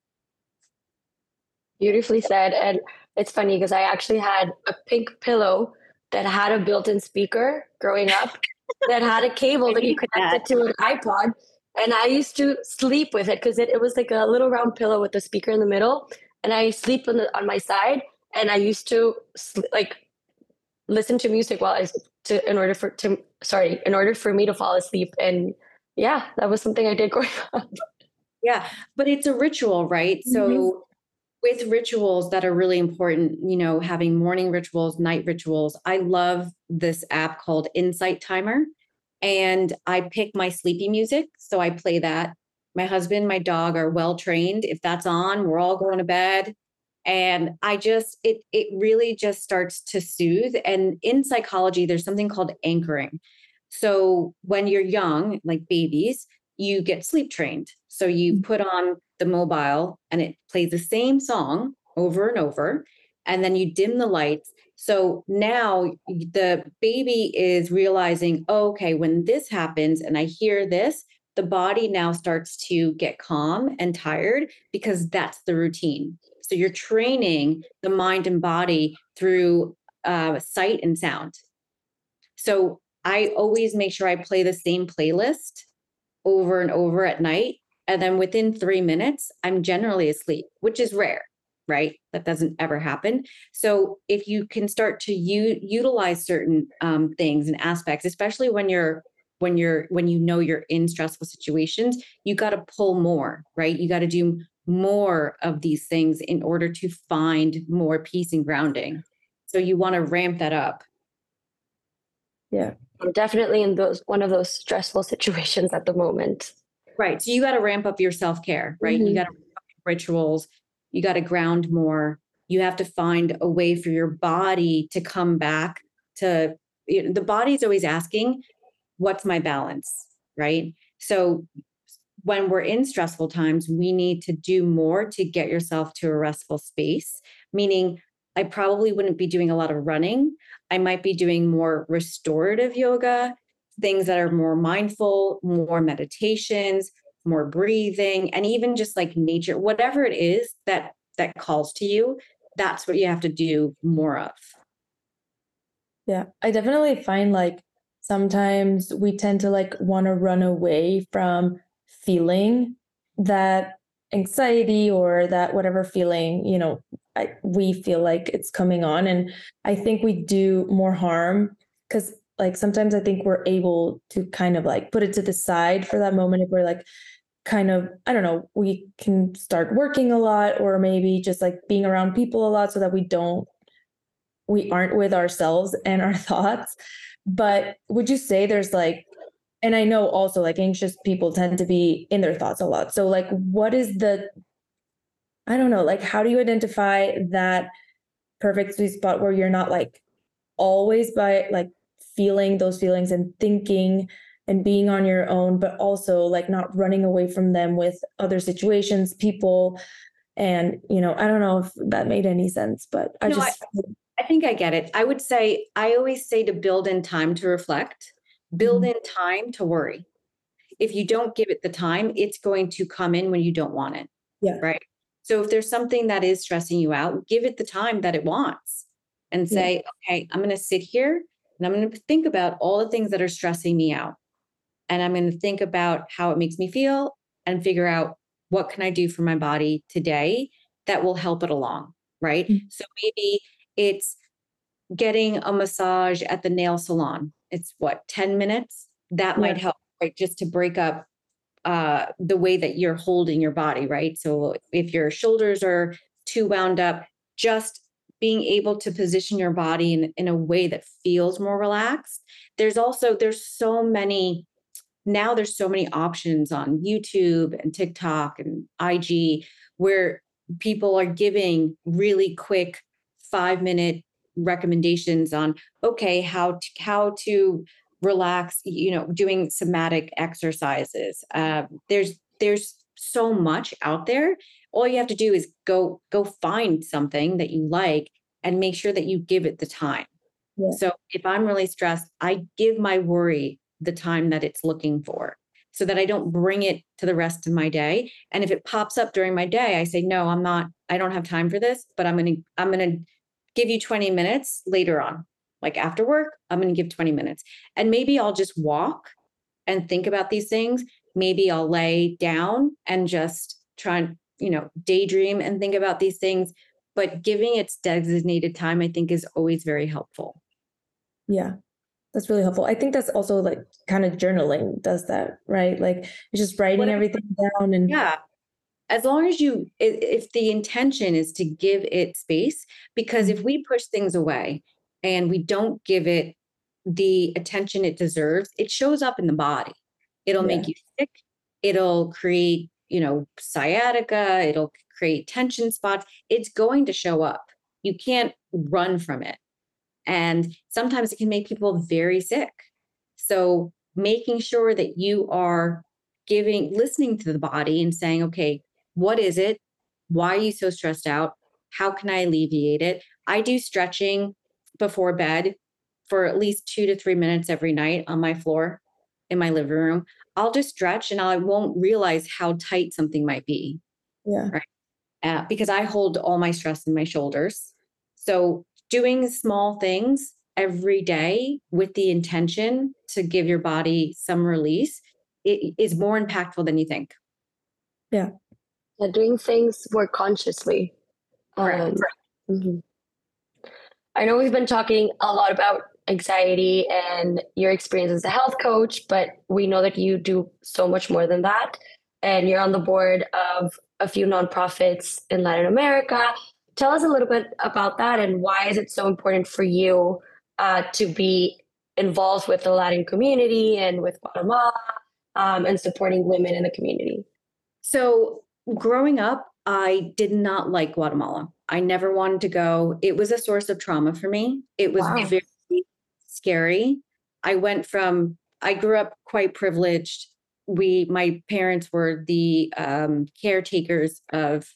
Beautifully said. And it's funny because I actually had a pink pillow that had a built in speaker growing up that had a cable that you connected to an iPod. And I used to sleep with it because it, it was like a little round pillow with a speaker in the middle. And I sleep on, the, on my side. And I used to like listen to music while I to in order for to sorry in order for me to fall asleep and yeah that was something I did growing up. Yeah, but it's a ritual, right? Mm-hmm. So with rituals that are really important, you know, having morning rituals, night rituals. I love this app called Insight Timer and I pick my sleepy music, so I play that. My husband, my dog are well trained. If that's on, we're all going to bed and i just it it really just starts to soothe. And in psychology there's something called anchoring. So when you're young like babies you get sleep trained. So you mm. put on the mobile and it plays the same song over and over and then you dim the lights. So now the baby is realizing oh, okay when this happens and i hear this the body now starts to get calm and tired because that's the routine so you're training the mind and body through uh, sight and sound. So I always make sure I play the same playlist over and over at night. And then within three minutes, I'm generally asleep, which is rare, right? That doesn't ever happen. So if you can start to u- utilize certain um, things and aspects, especially when you're when you're when you know you're in stressful situations you got to pull more right you got to do more of these things in order to find more peace and grounding. So you want to ramp that up. Yeah. I'm definitely in those one of those stressful situations at the moment. Right. So you got to ramp up your self-care, right? Mm-hmm. You got to rituals, you got to ground more. You have to find a way for your body to come back to you know, the body's always asking, what's my balance? Right. So when we're in stressful times, we need to do more to get yourself to a restful space, meaning I probably wouldn't be doing a lot of running. I might be doing more restorative yoga, things that are more mindful, more meditations, more breathing, and even just like nature, whatever it is that that calls to you, that's what you have to do more of. Yeah, I definitely find like sometimes we tend to like want to run away from feeling that anxiety or that whatever feeling you know I, we feel like it's coming on. And i think we do more harm because like sometimes i think we're able to kind of like put it to the side for that moment if we're like kind of i don't know we can start working a lot or maybe just like being around people a lot so that we don't we aren't with ourselves and our thoughts. But would you say there's like and I know also like anxious people tend to be in their thoughts a lot. So like what is the I don't know, like how do you identify that perfect sweet spot where you're not like always by like feeling those feelings and thinking and being on your own, but also like not running away from them with other situations, people. And, you know, I don't know if that made any sense, but I no, just. I, I think I get it. I would say, I always say to build in time to reflect build mm-hmm. in time to worry. If you don't give it the time, it's going to come in when you don't want it. Yeah. Right. So if there's something that is stressing you out, give it the time that it wants and say, yeah. okay, I'm going to sit here and I'm going to think about all the things that are stressing me out. And I'm going to think about how it makes me feel and figure out what can I do for my body today that will help it along. Right. Mm-hmm. So maybe it's getting a massage at the nail salon it's what 10 minutes that yeah. might help right just to break up uh, the way that you're holding your body right so if your shoulders are too wound up just being able to position your body in, in a way that feels more relaxed. There's also there's so many now there's so many options on YouTube and TikTok and IG where people are giving really quick 5 minute recommendations on okay how to, how to relax you know doing somatic exercises uh, there's there's so much out there. All you have to do is go go find something that you like and make sure that you give it the time. Yeah. so if i'm really stressed i give my worry the time that it's looking for so that i don't bring it to the rest of my day. And if it pops up during my day i say no i'm not i don't have time for this but i'm going to i'm going to give you 20 minutes later on like after work i'm going to give 20 minutes. And maybe i'll just walk and think about these things. Maybe i'll lay down and just try and you know daydream and think about these things. But giving its designated time i think is always very helpful. Yeah that's really helpful. I think that's also like kind of journaling does that right? Like it's just writing everything down and yeah as long as you if the intention is to give it space because if mm-hmm. we push things away and we don't give it the attention it deserves it shows up in the body. It'll yeah. make you sick. It'll create you know sciatica. It'll create tension spots. It's going to show up. You can't run from it. And sometimes it can make people very sick. So making sure that you are giving listening to the body and saying okay what is it? Why are you so stressed out? How can I alleviate it? I do stretching before bed for at least two to three minutes every night on my floor in my living room. I'll just stretch and I won't realize how tight something might be. Yeah. Right. Uh, because I hold all my stress in my shoulders. So doing small things every day with the intention to give your body some release it is more impactful than you think. Yeah yeah, doing things more consciously. Um, mm-hmm. I know we've been talking a lot about anxiety and your experience as a health coach, but we know that you do so much more than that. And you're on the board of a few nonprofits in Latin America. Tell us a little bit about that and why is it so important for you uh, to be involved with the Latin community and with Guatemala um, and supporting women in the community? So growing up, I did not like Guatemala. I never wanted to go. It was a source of trauma for me. It was wow. very scary. I went from, I grew up quite privileged. We, my parents were the um, caretakers of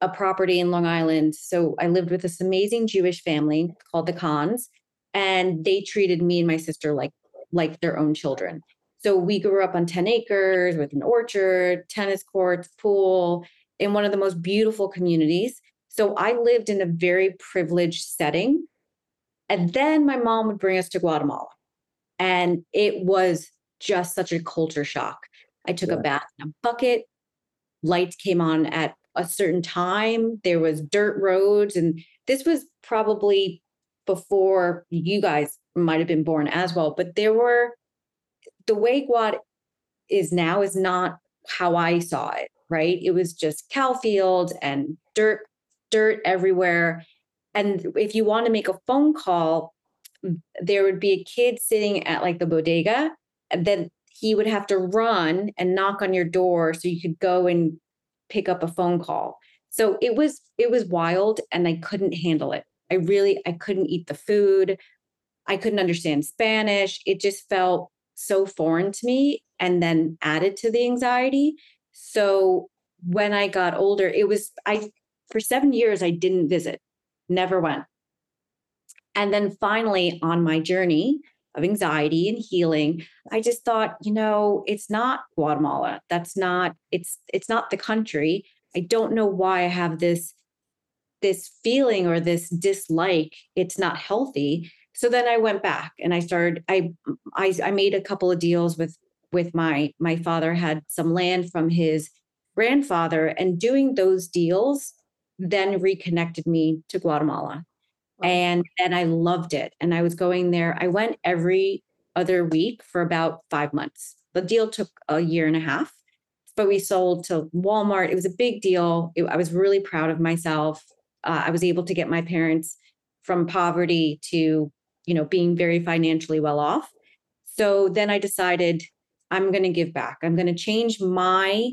a property in Long Island. So I lived with this amazing Jewish family called the Khans, and they treated me and my sister like like their own children. So we grew up on 10 acres with an orchard, tennis courts, pool, in one of the most beautiful communities. So I lived in a very privileged setting. And then my mom would bring us to Guatemala. And it was just such a culture shock. I took yeah. a bath in a bucket. Lights came on at a certain time. There was dirt roads. And this was probably before you guys might have been born as well. But there were the way Guate is now is not how I saw it, right? It was just cow fields and dirt, dirt everywhere. And if you want to make a phone call, there would be a kid sitting at like the bodega, and then he would have to run and knock on your door so you could go and pick up a phone call. So it was it was wild and I couldn't handle it. I really I couldn't eat the food. I couldn't understand Spanish. It just felt so foreign to me and then added to the anxiety. So when I got older, it was, I, for seven years, I didn't visit, never went. And then finally, on my journey of anxiety and healing, I just thought, you know, it's not Guatemala. That's not, it's, it's not the country. I don't know why I have this this feeling or this dislike it's not healthy so then I went back and I started I I I made a couple of deals with with my my father had some land from his grandfather and doing those deals then reconnected me to Guatemala. Wow. And and I loved it and I was going there I went every other week for about 5 months. The deal took a year and a half but we sold to Walmart. It was a big deal. It, I was really proud of myself. uh, I was able to get my parents from poverty to, you know, being very financially well off. So then I decided I'm going to give back. I'm going to change my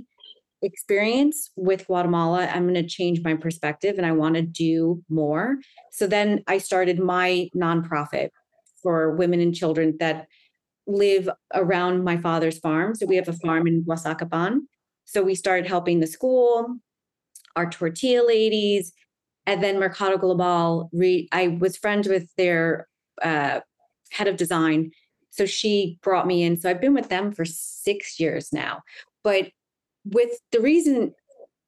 experience with Guatemala. I'm going to change my perspective and I want to do more. So then I started my nonprofit for women and children that live around my father's farm. So we have a farm in Guazacapán. So we started helping the school, our tortilla ladies, and then Mercado Global. Re- I was friends with their uh, head of design. So she brought me in. So I've been with them for six years now. But with the reason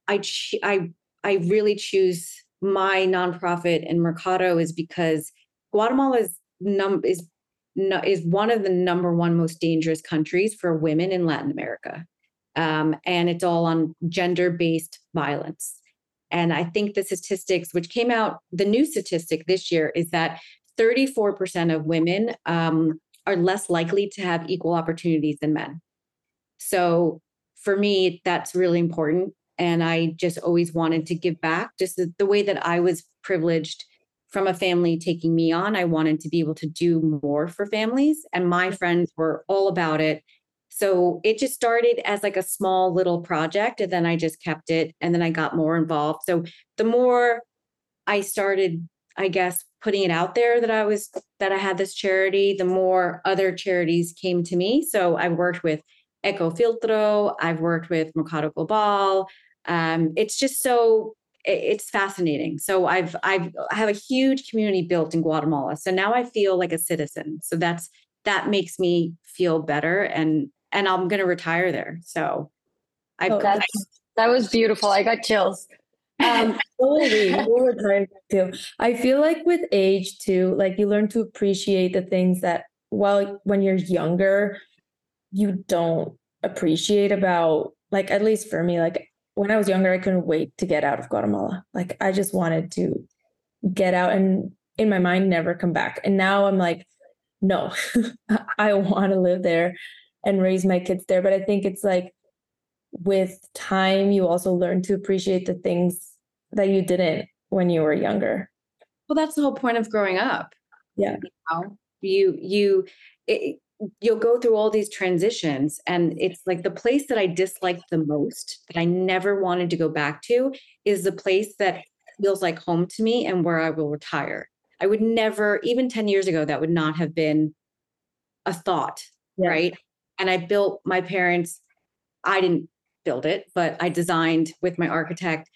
I I I really choose my nonprofit and Mercado is because Guatemala is num is is one of the number one most dangerous countries for women in Latin America, um, and it's all on gender based violence. And I think the statistics, which came out, the new statistic this year is that 34% of women um, are less likely to have equal opportunities than men. So for me, that's really important. And I just always wanted to give back, just the, the way that I was privileged from a family taking me on. I wanted to be able to do more for families, and my friends were all about it. So it just started as like a small little project, and then I just kept it, and then I got more involved. So the more I started, I guess, putting it out there that I was that I had this charity, the more other charities came to me. So I've worked with Ecofiltro. I've worked with Mercado Global. Um, it's just so it's fascinating. So I've I've I have a huge community built in Guatemala. So now I feel like a citizen. So that's that makes me feel better and and I'm going to retire there. So I oh, that was beautiful. I got chills. Um, totally. too. I feel like with age too, like you learn to appreciate the things that while when you're younger, you don't appreciate about like at least for me like when i was younger i couldn't wait to get out of guatemala like i just wanted to get out and in my mind never come back and now i'm like no i want to live there and raise my kids there but i think it's like with time you also learn to appreciate the things that you didn't when you were younger well that's the whole point of growing up yeah you know? you you it, you'll go through all these transitions and it's like the place that i disliked the most that i never wanted to go back to is the place that feels like home to me and where i will retire i would never even 10 years ago that would not have been a thought yeah. right and i built my parents i didn't build it but i designed with my architect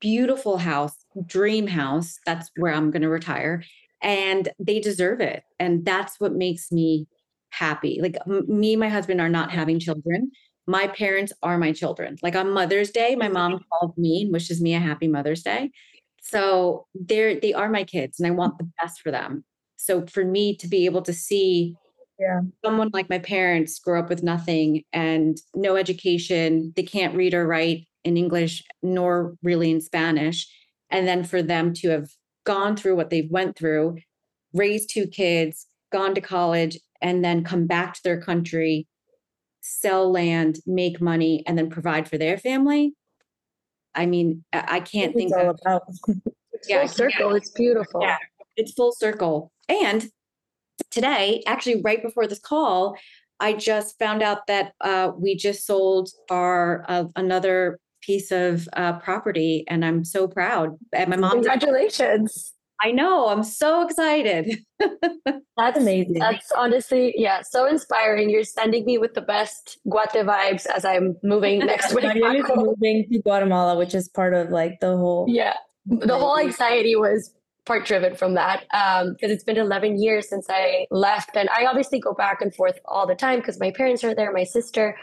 beautiful house dream house that's where i'm going to retire and they deserve it and that's what makes me happy. Like m- me and my husband are not having children. My parents are my children. Like on Mother's Day, my mom called me and wishes me a happy Mother's Day. So they're they are my kids and I want the best for them. So for me to be able to see yeah. someone like my parents grew up with nothing and no education, they can't read or write in English nor really in Spanish. And then for them to have gone through what they've went through, raised two kids, gone to college, and then come back to their country, sell land, make money, and then provide for their family. I mean, I can't think of about. it's yeah, full circle. It's beautiful. Yeah, it's full circle. And today, actually, right before this call, I just found out that uh, we just sold our uh, another piece of uh, property, and I'm so proud. And my mom, congratulations! I know. I'm so excited. that's amazing. That's honestly, yeah, so inspiring. You're sending me with the best Guate vibes as I'm moving next week. moving to Guatemala, which is part of like the whole. Yeah, the whole anxiety was part driven from that because um, it's been 11 years since I left, and I obviously go back and forth all the time because my parents are there, my sister,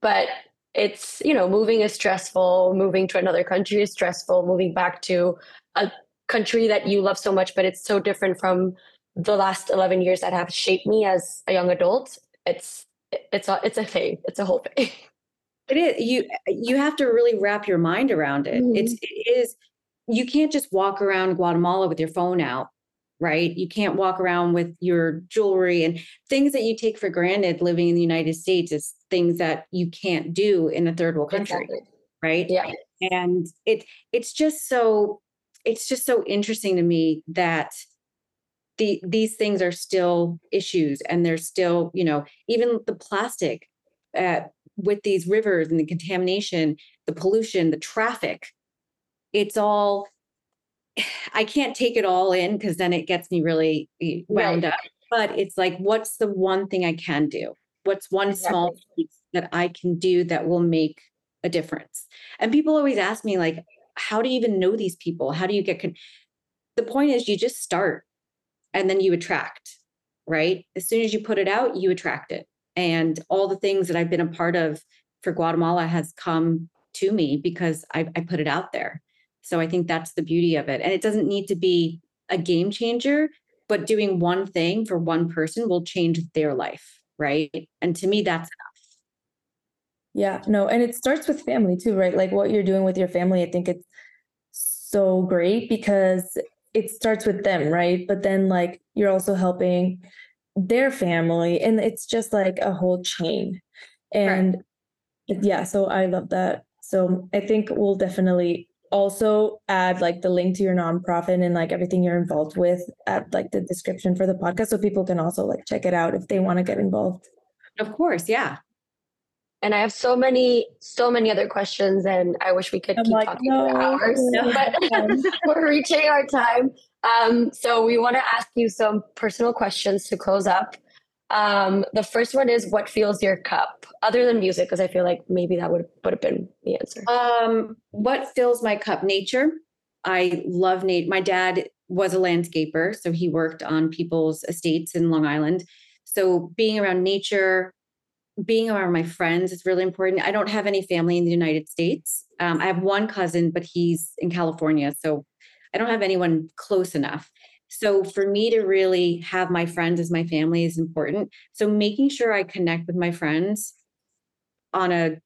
but it's you know moving is stressful moving to another country is stressful moving back to a country that you love so much, but it's so different from the last 11 years that have shaped me as a young adult. It's it's a it's a thing. It's a whole thing. It is you you have to really wrap your mind around it. Mm-hmm. It's it is you can't just walk around Guatemala with your phone out, right? You can't walk around with your jewelry and things that you take for granted living in the United States is things that you can't do in a third world country, exactly. right? Yeah. And it it's just so it's just so interesting to me that the these things are still issues and they're still you know even the plastic uh, with these rivers and the contamination the pollution the traffic it's all i can't take it all in because then it gets me really eh, wound right. up but it's like what's the one thing i can do what's one exactly. small piece that i can do that will make a difference and people always ask me like how do you even know these people how do you get con-? the point is you just start and then you attract, right? As soon as you put it out, you attract it. And all the things that I've been a part of for Guatemala has come to me because I, I put it out there. So I think that's the beauty of it. And it doesn't need to be a game changer, but doing one thing for one person will change their life, right? And to me, that's enough. Yeah, no, and it starts with family too, right? Like what you're doing with your family, I think it's so great because it starts with them, right? But then like you're also helping their family and it's just like a whole chain. And right. yeah, so I love that. So I think we'll definitely also add like the link to your nonprofit and like everything you're involved with at like the description for the podcast so people can also like check it out if they want to get involved. Of course, yeah and I have so many, so many other questions, and I wish we could I'm keep like, talking no, for hours, no. but we're reaching our time. Um, so we want to ask you some personal questions to close up. Um, the first one is, what fills your cup, other than music? Because I feel like maybe that would would have been the answer. Um, what fills my cup? Nature. I love nature. My dad was a landscaper, so he worked on people's estates in Long Island. So being around nature, being around my friends is really important. I don't have any family in the United States. Um, I have one cousin, but he's in California. So I don't have anyone close enough. So for me to really have my friends as my family is important. So making sure I connect with my friends on a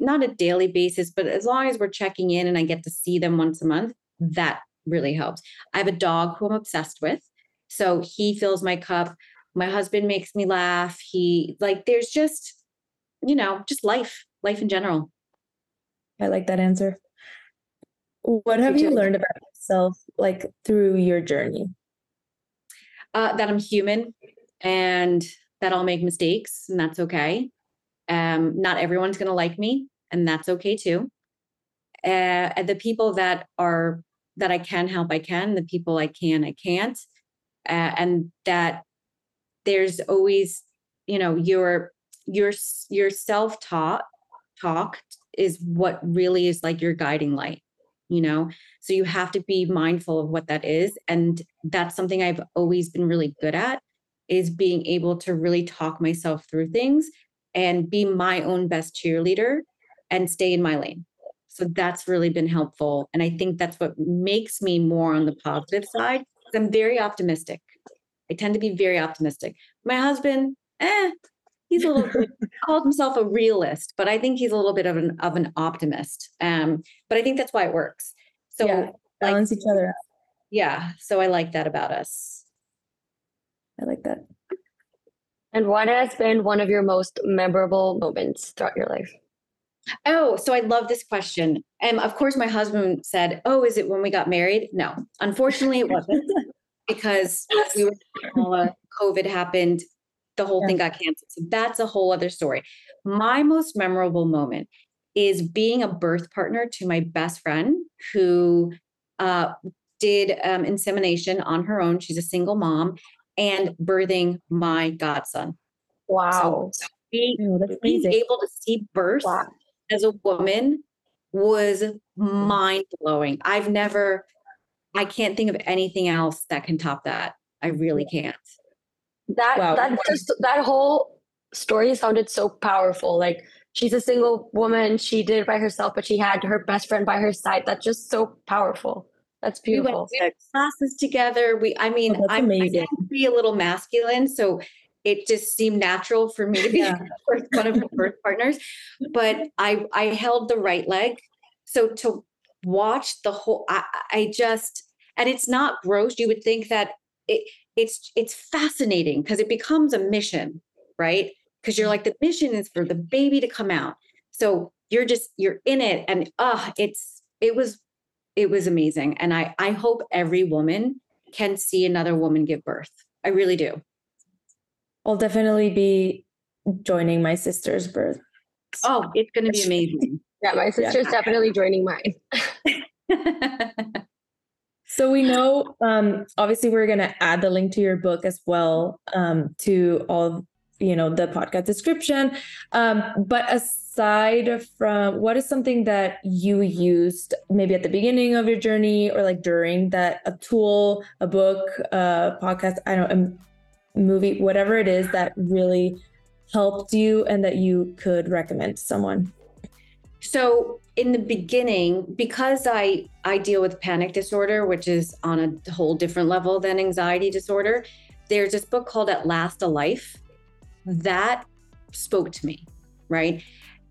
not a daily basis, but as long as we're checking in and I get to see them once a month, that really helps. I have a dog who I'm obsessed with. So he fills my cup. My husband makes me laugh. He like there's just you know, just life, life in general. I like that answer. What have you learned about yourself like through your journey? Uh, that I'm human and that I'll make mistakes and that's okay. Um, not everyone's going to like me and that's okay too. Uh, and the people that are that I can help, I can. The people I can, I can't. Uh, and that there's always, you know, your your your self taught talk is what really is like your guiding light you know? So you have to be mindful of what that is and that's something i've always been really good at is being able to really talk myself through things and be my own best cheerleader and stay in my lane. So that's really been helpful and i think that's what makes me more on the positive side i'm very optimistic. I tend to be very optimistic. My husband eh he's a little bit called himself a realist, but I think he's a little bit of an of an optimist. Um, but I think that's why it works. So yeah, balance like, each other out. Yeah. So I like that about us. I like that. And what has been one of your most memorable moments throughout your life? Oh, so I love this question. And of course, my husband said, Oh, is it when we got married? No, unfortunately, it wasn't because we were, COVID happened the whole yeah. thing got canceled. So that's a whole other story. My most memorable moment is being a birth partner to my best friend who uh, did um, insemination on her own. She's a single mom and birthing my godson. Wow. So be, oh, being able to see birth wow. as a woman was mind blowing. I've never, I can't think of anything else that can top that. I really can't that wow. that just that whole story sounded so powerful. Like she's a single woman. She did it by herself but she had her best friend by her side. That's just so powerful. That's beautiful we went classes together. We i mean oh, i'm amazing. I to be a little masculine so it just seemed natural for me to be yeah. one of her birth partners. But i i held the right leg. So to watch the whole i, I just and it's not gross. You would think that it it's it's fascinating because it becomes a mission right because you're mm. like the mission is for the baby to come out so you're just you're in it and uh it's it was it was amazing. And I, I hope every woman can see another woman give birth. I really do. I'll definitely be joining my sister's birth. Oh, it's going to be amazing. Yeah, my sister's yeah. definitely joining mine. so we know, um, obviously, we're going to add the link to your book as well um, to all, you know, the podcast description. Um, but aside from what is something that you used maybe at the beginning of your journey or like during that a tool, a book, a podcast, I don't know, a movie, whatever it is that really helped you and that you could recommend to someone? So in the beginning, because I I deal with panic disorder, which is on a whole different level than anxiety disorder, there's this book called At Last a Life that spoke to me, right?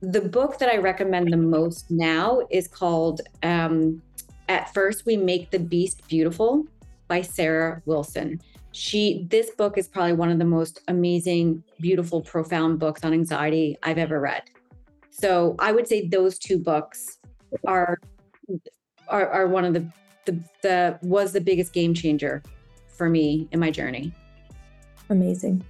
The book that I recommend the most now is called um, At First We Make the Beast Beautiful by Sarah Wilson she this book is probably one of the most amazing beautiful profound books on anxiety i've ever read so i would say those two books are are, are one of the, the the was the biggest game changer for me in my journey. Amazing.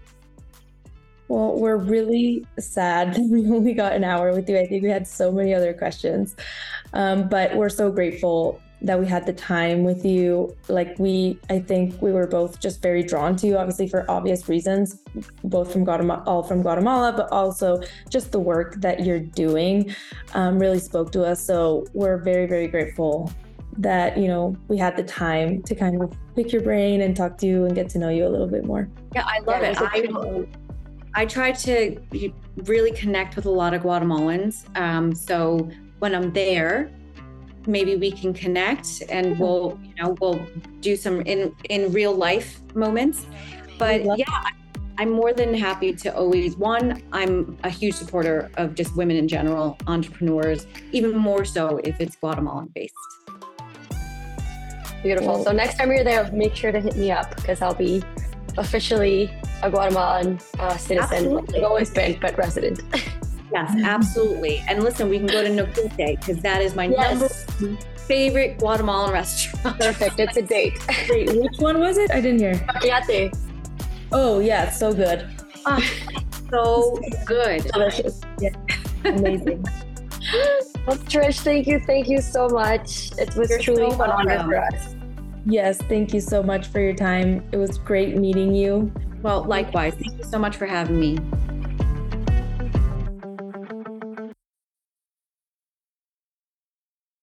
Well, we're really sad that we only got an hour with you. I think we had so many other questions, um, but we're so grateful that we had the time with you. Like we, I think we were both just very drawn to you, obviously for obvious reasons, both from Guatemala, all from Guatemala, but also just the work that you're doing um, really spoke to us. So we're very, very grateful that you know we had the time to kind of pick your brain and talk to you and get to know you a little bit more. Yeah, I love yeah, it. I, I try to really connect with a lot of Guatemalans. Um, so when I'm there, maybe we can connect and we'll you know we'll do some in in real life moments. But yeah. i'm more than happy to always one i'm a huge supporter of just women in general entrepreneurs even more so if it's guatemalan based. Beautiful. So next time you're there make sure to hit me up because i'll be officially a guatemalan uh, citizen. I've always been but resident Yes, absolutely. And listen, we can go to Noquite because that is my yes. number favorite Guatemalan restaurant. Perfect. It's a date. Wait, which one was it? I didn't hear. Paquillate. Oh yeah, it's so good. Oh, so good. Delicious. Yeah. Amazing. well, Trish, thank you, thank you so much. It was You're truly so an honor for us. Yes, thank you so much for your time. It was great meeting you. Well, likewise. Thank you so much for having me.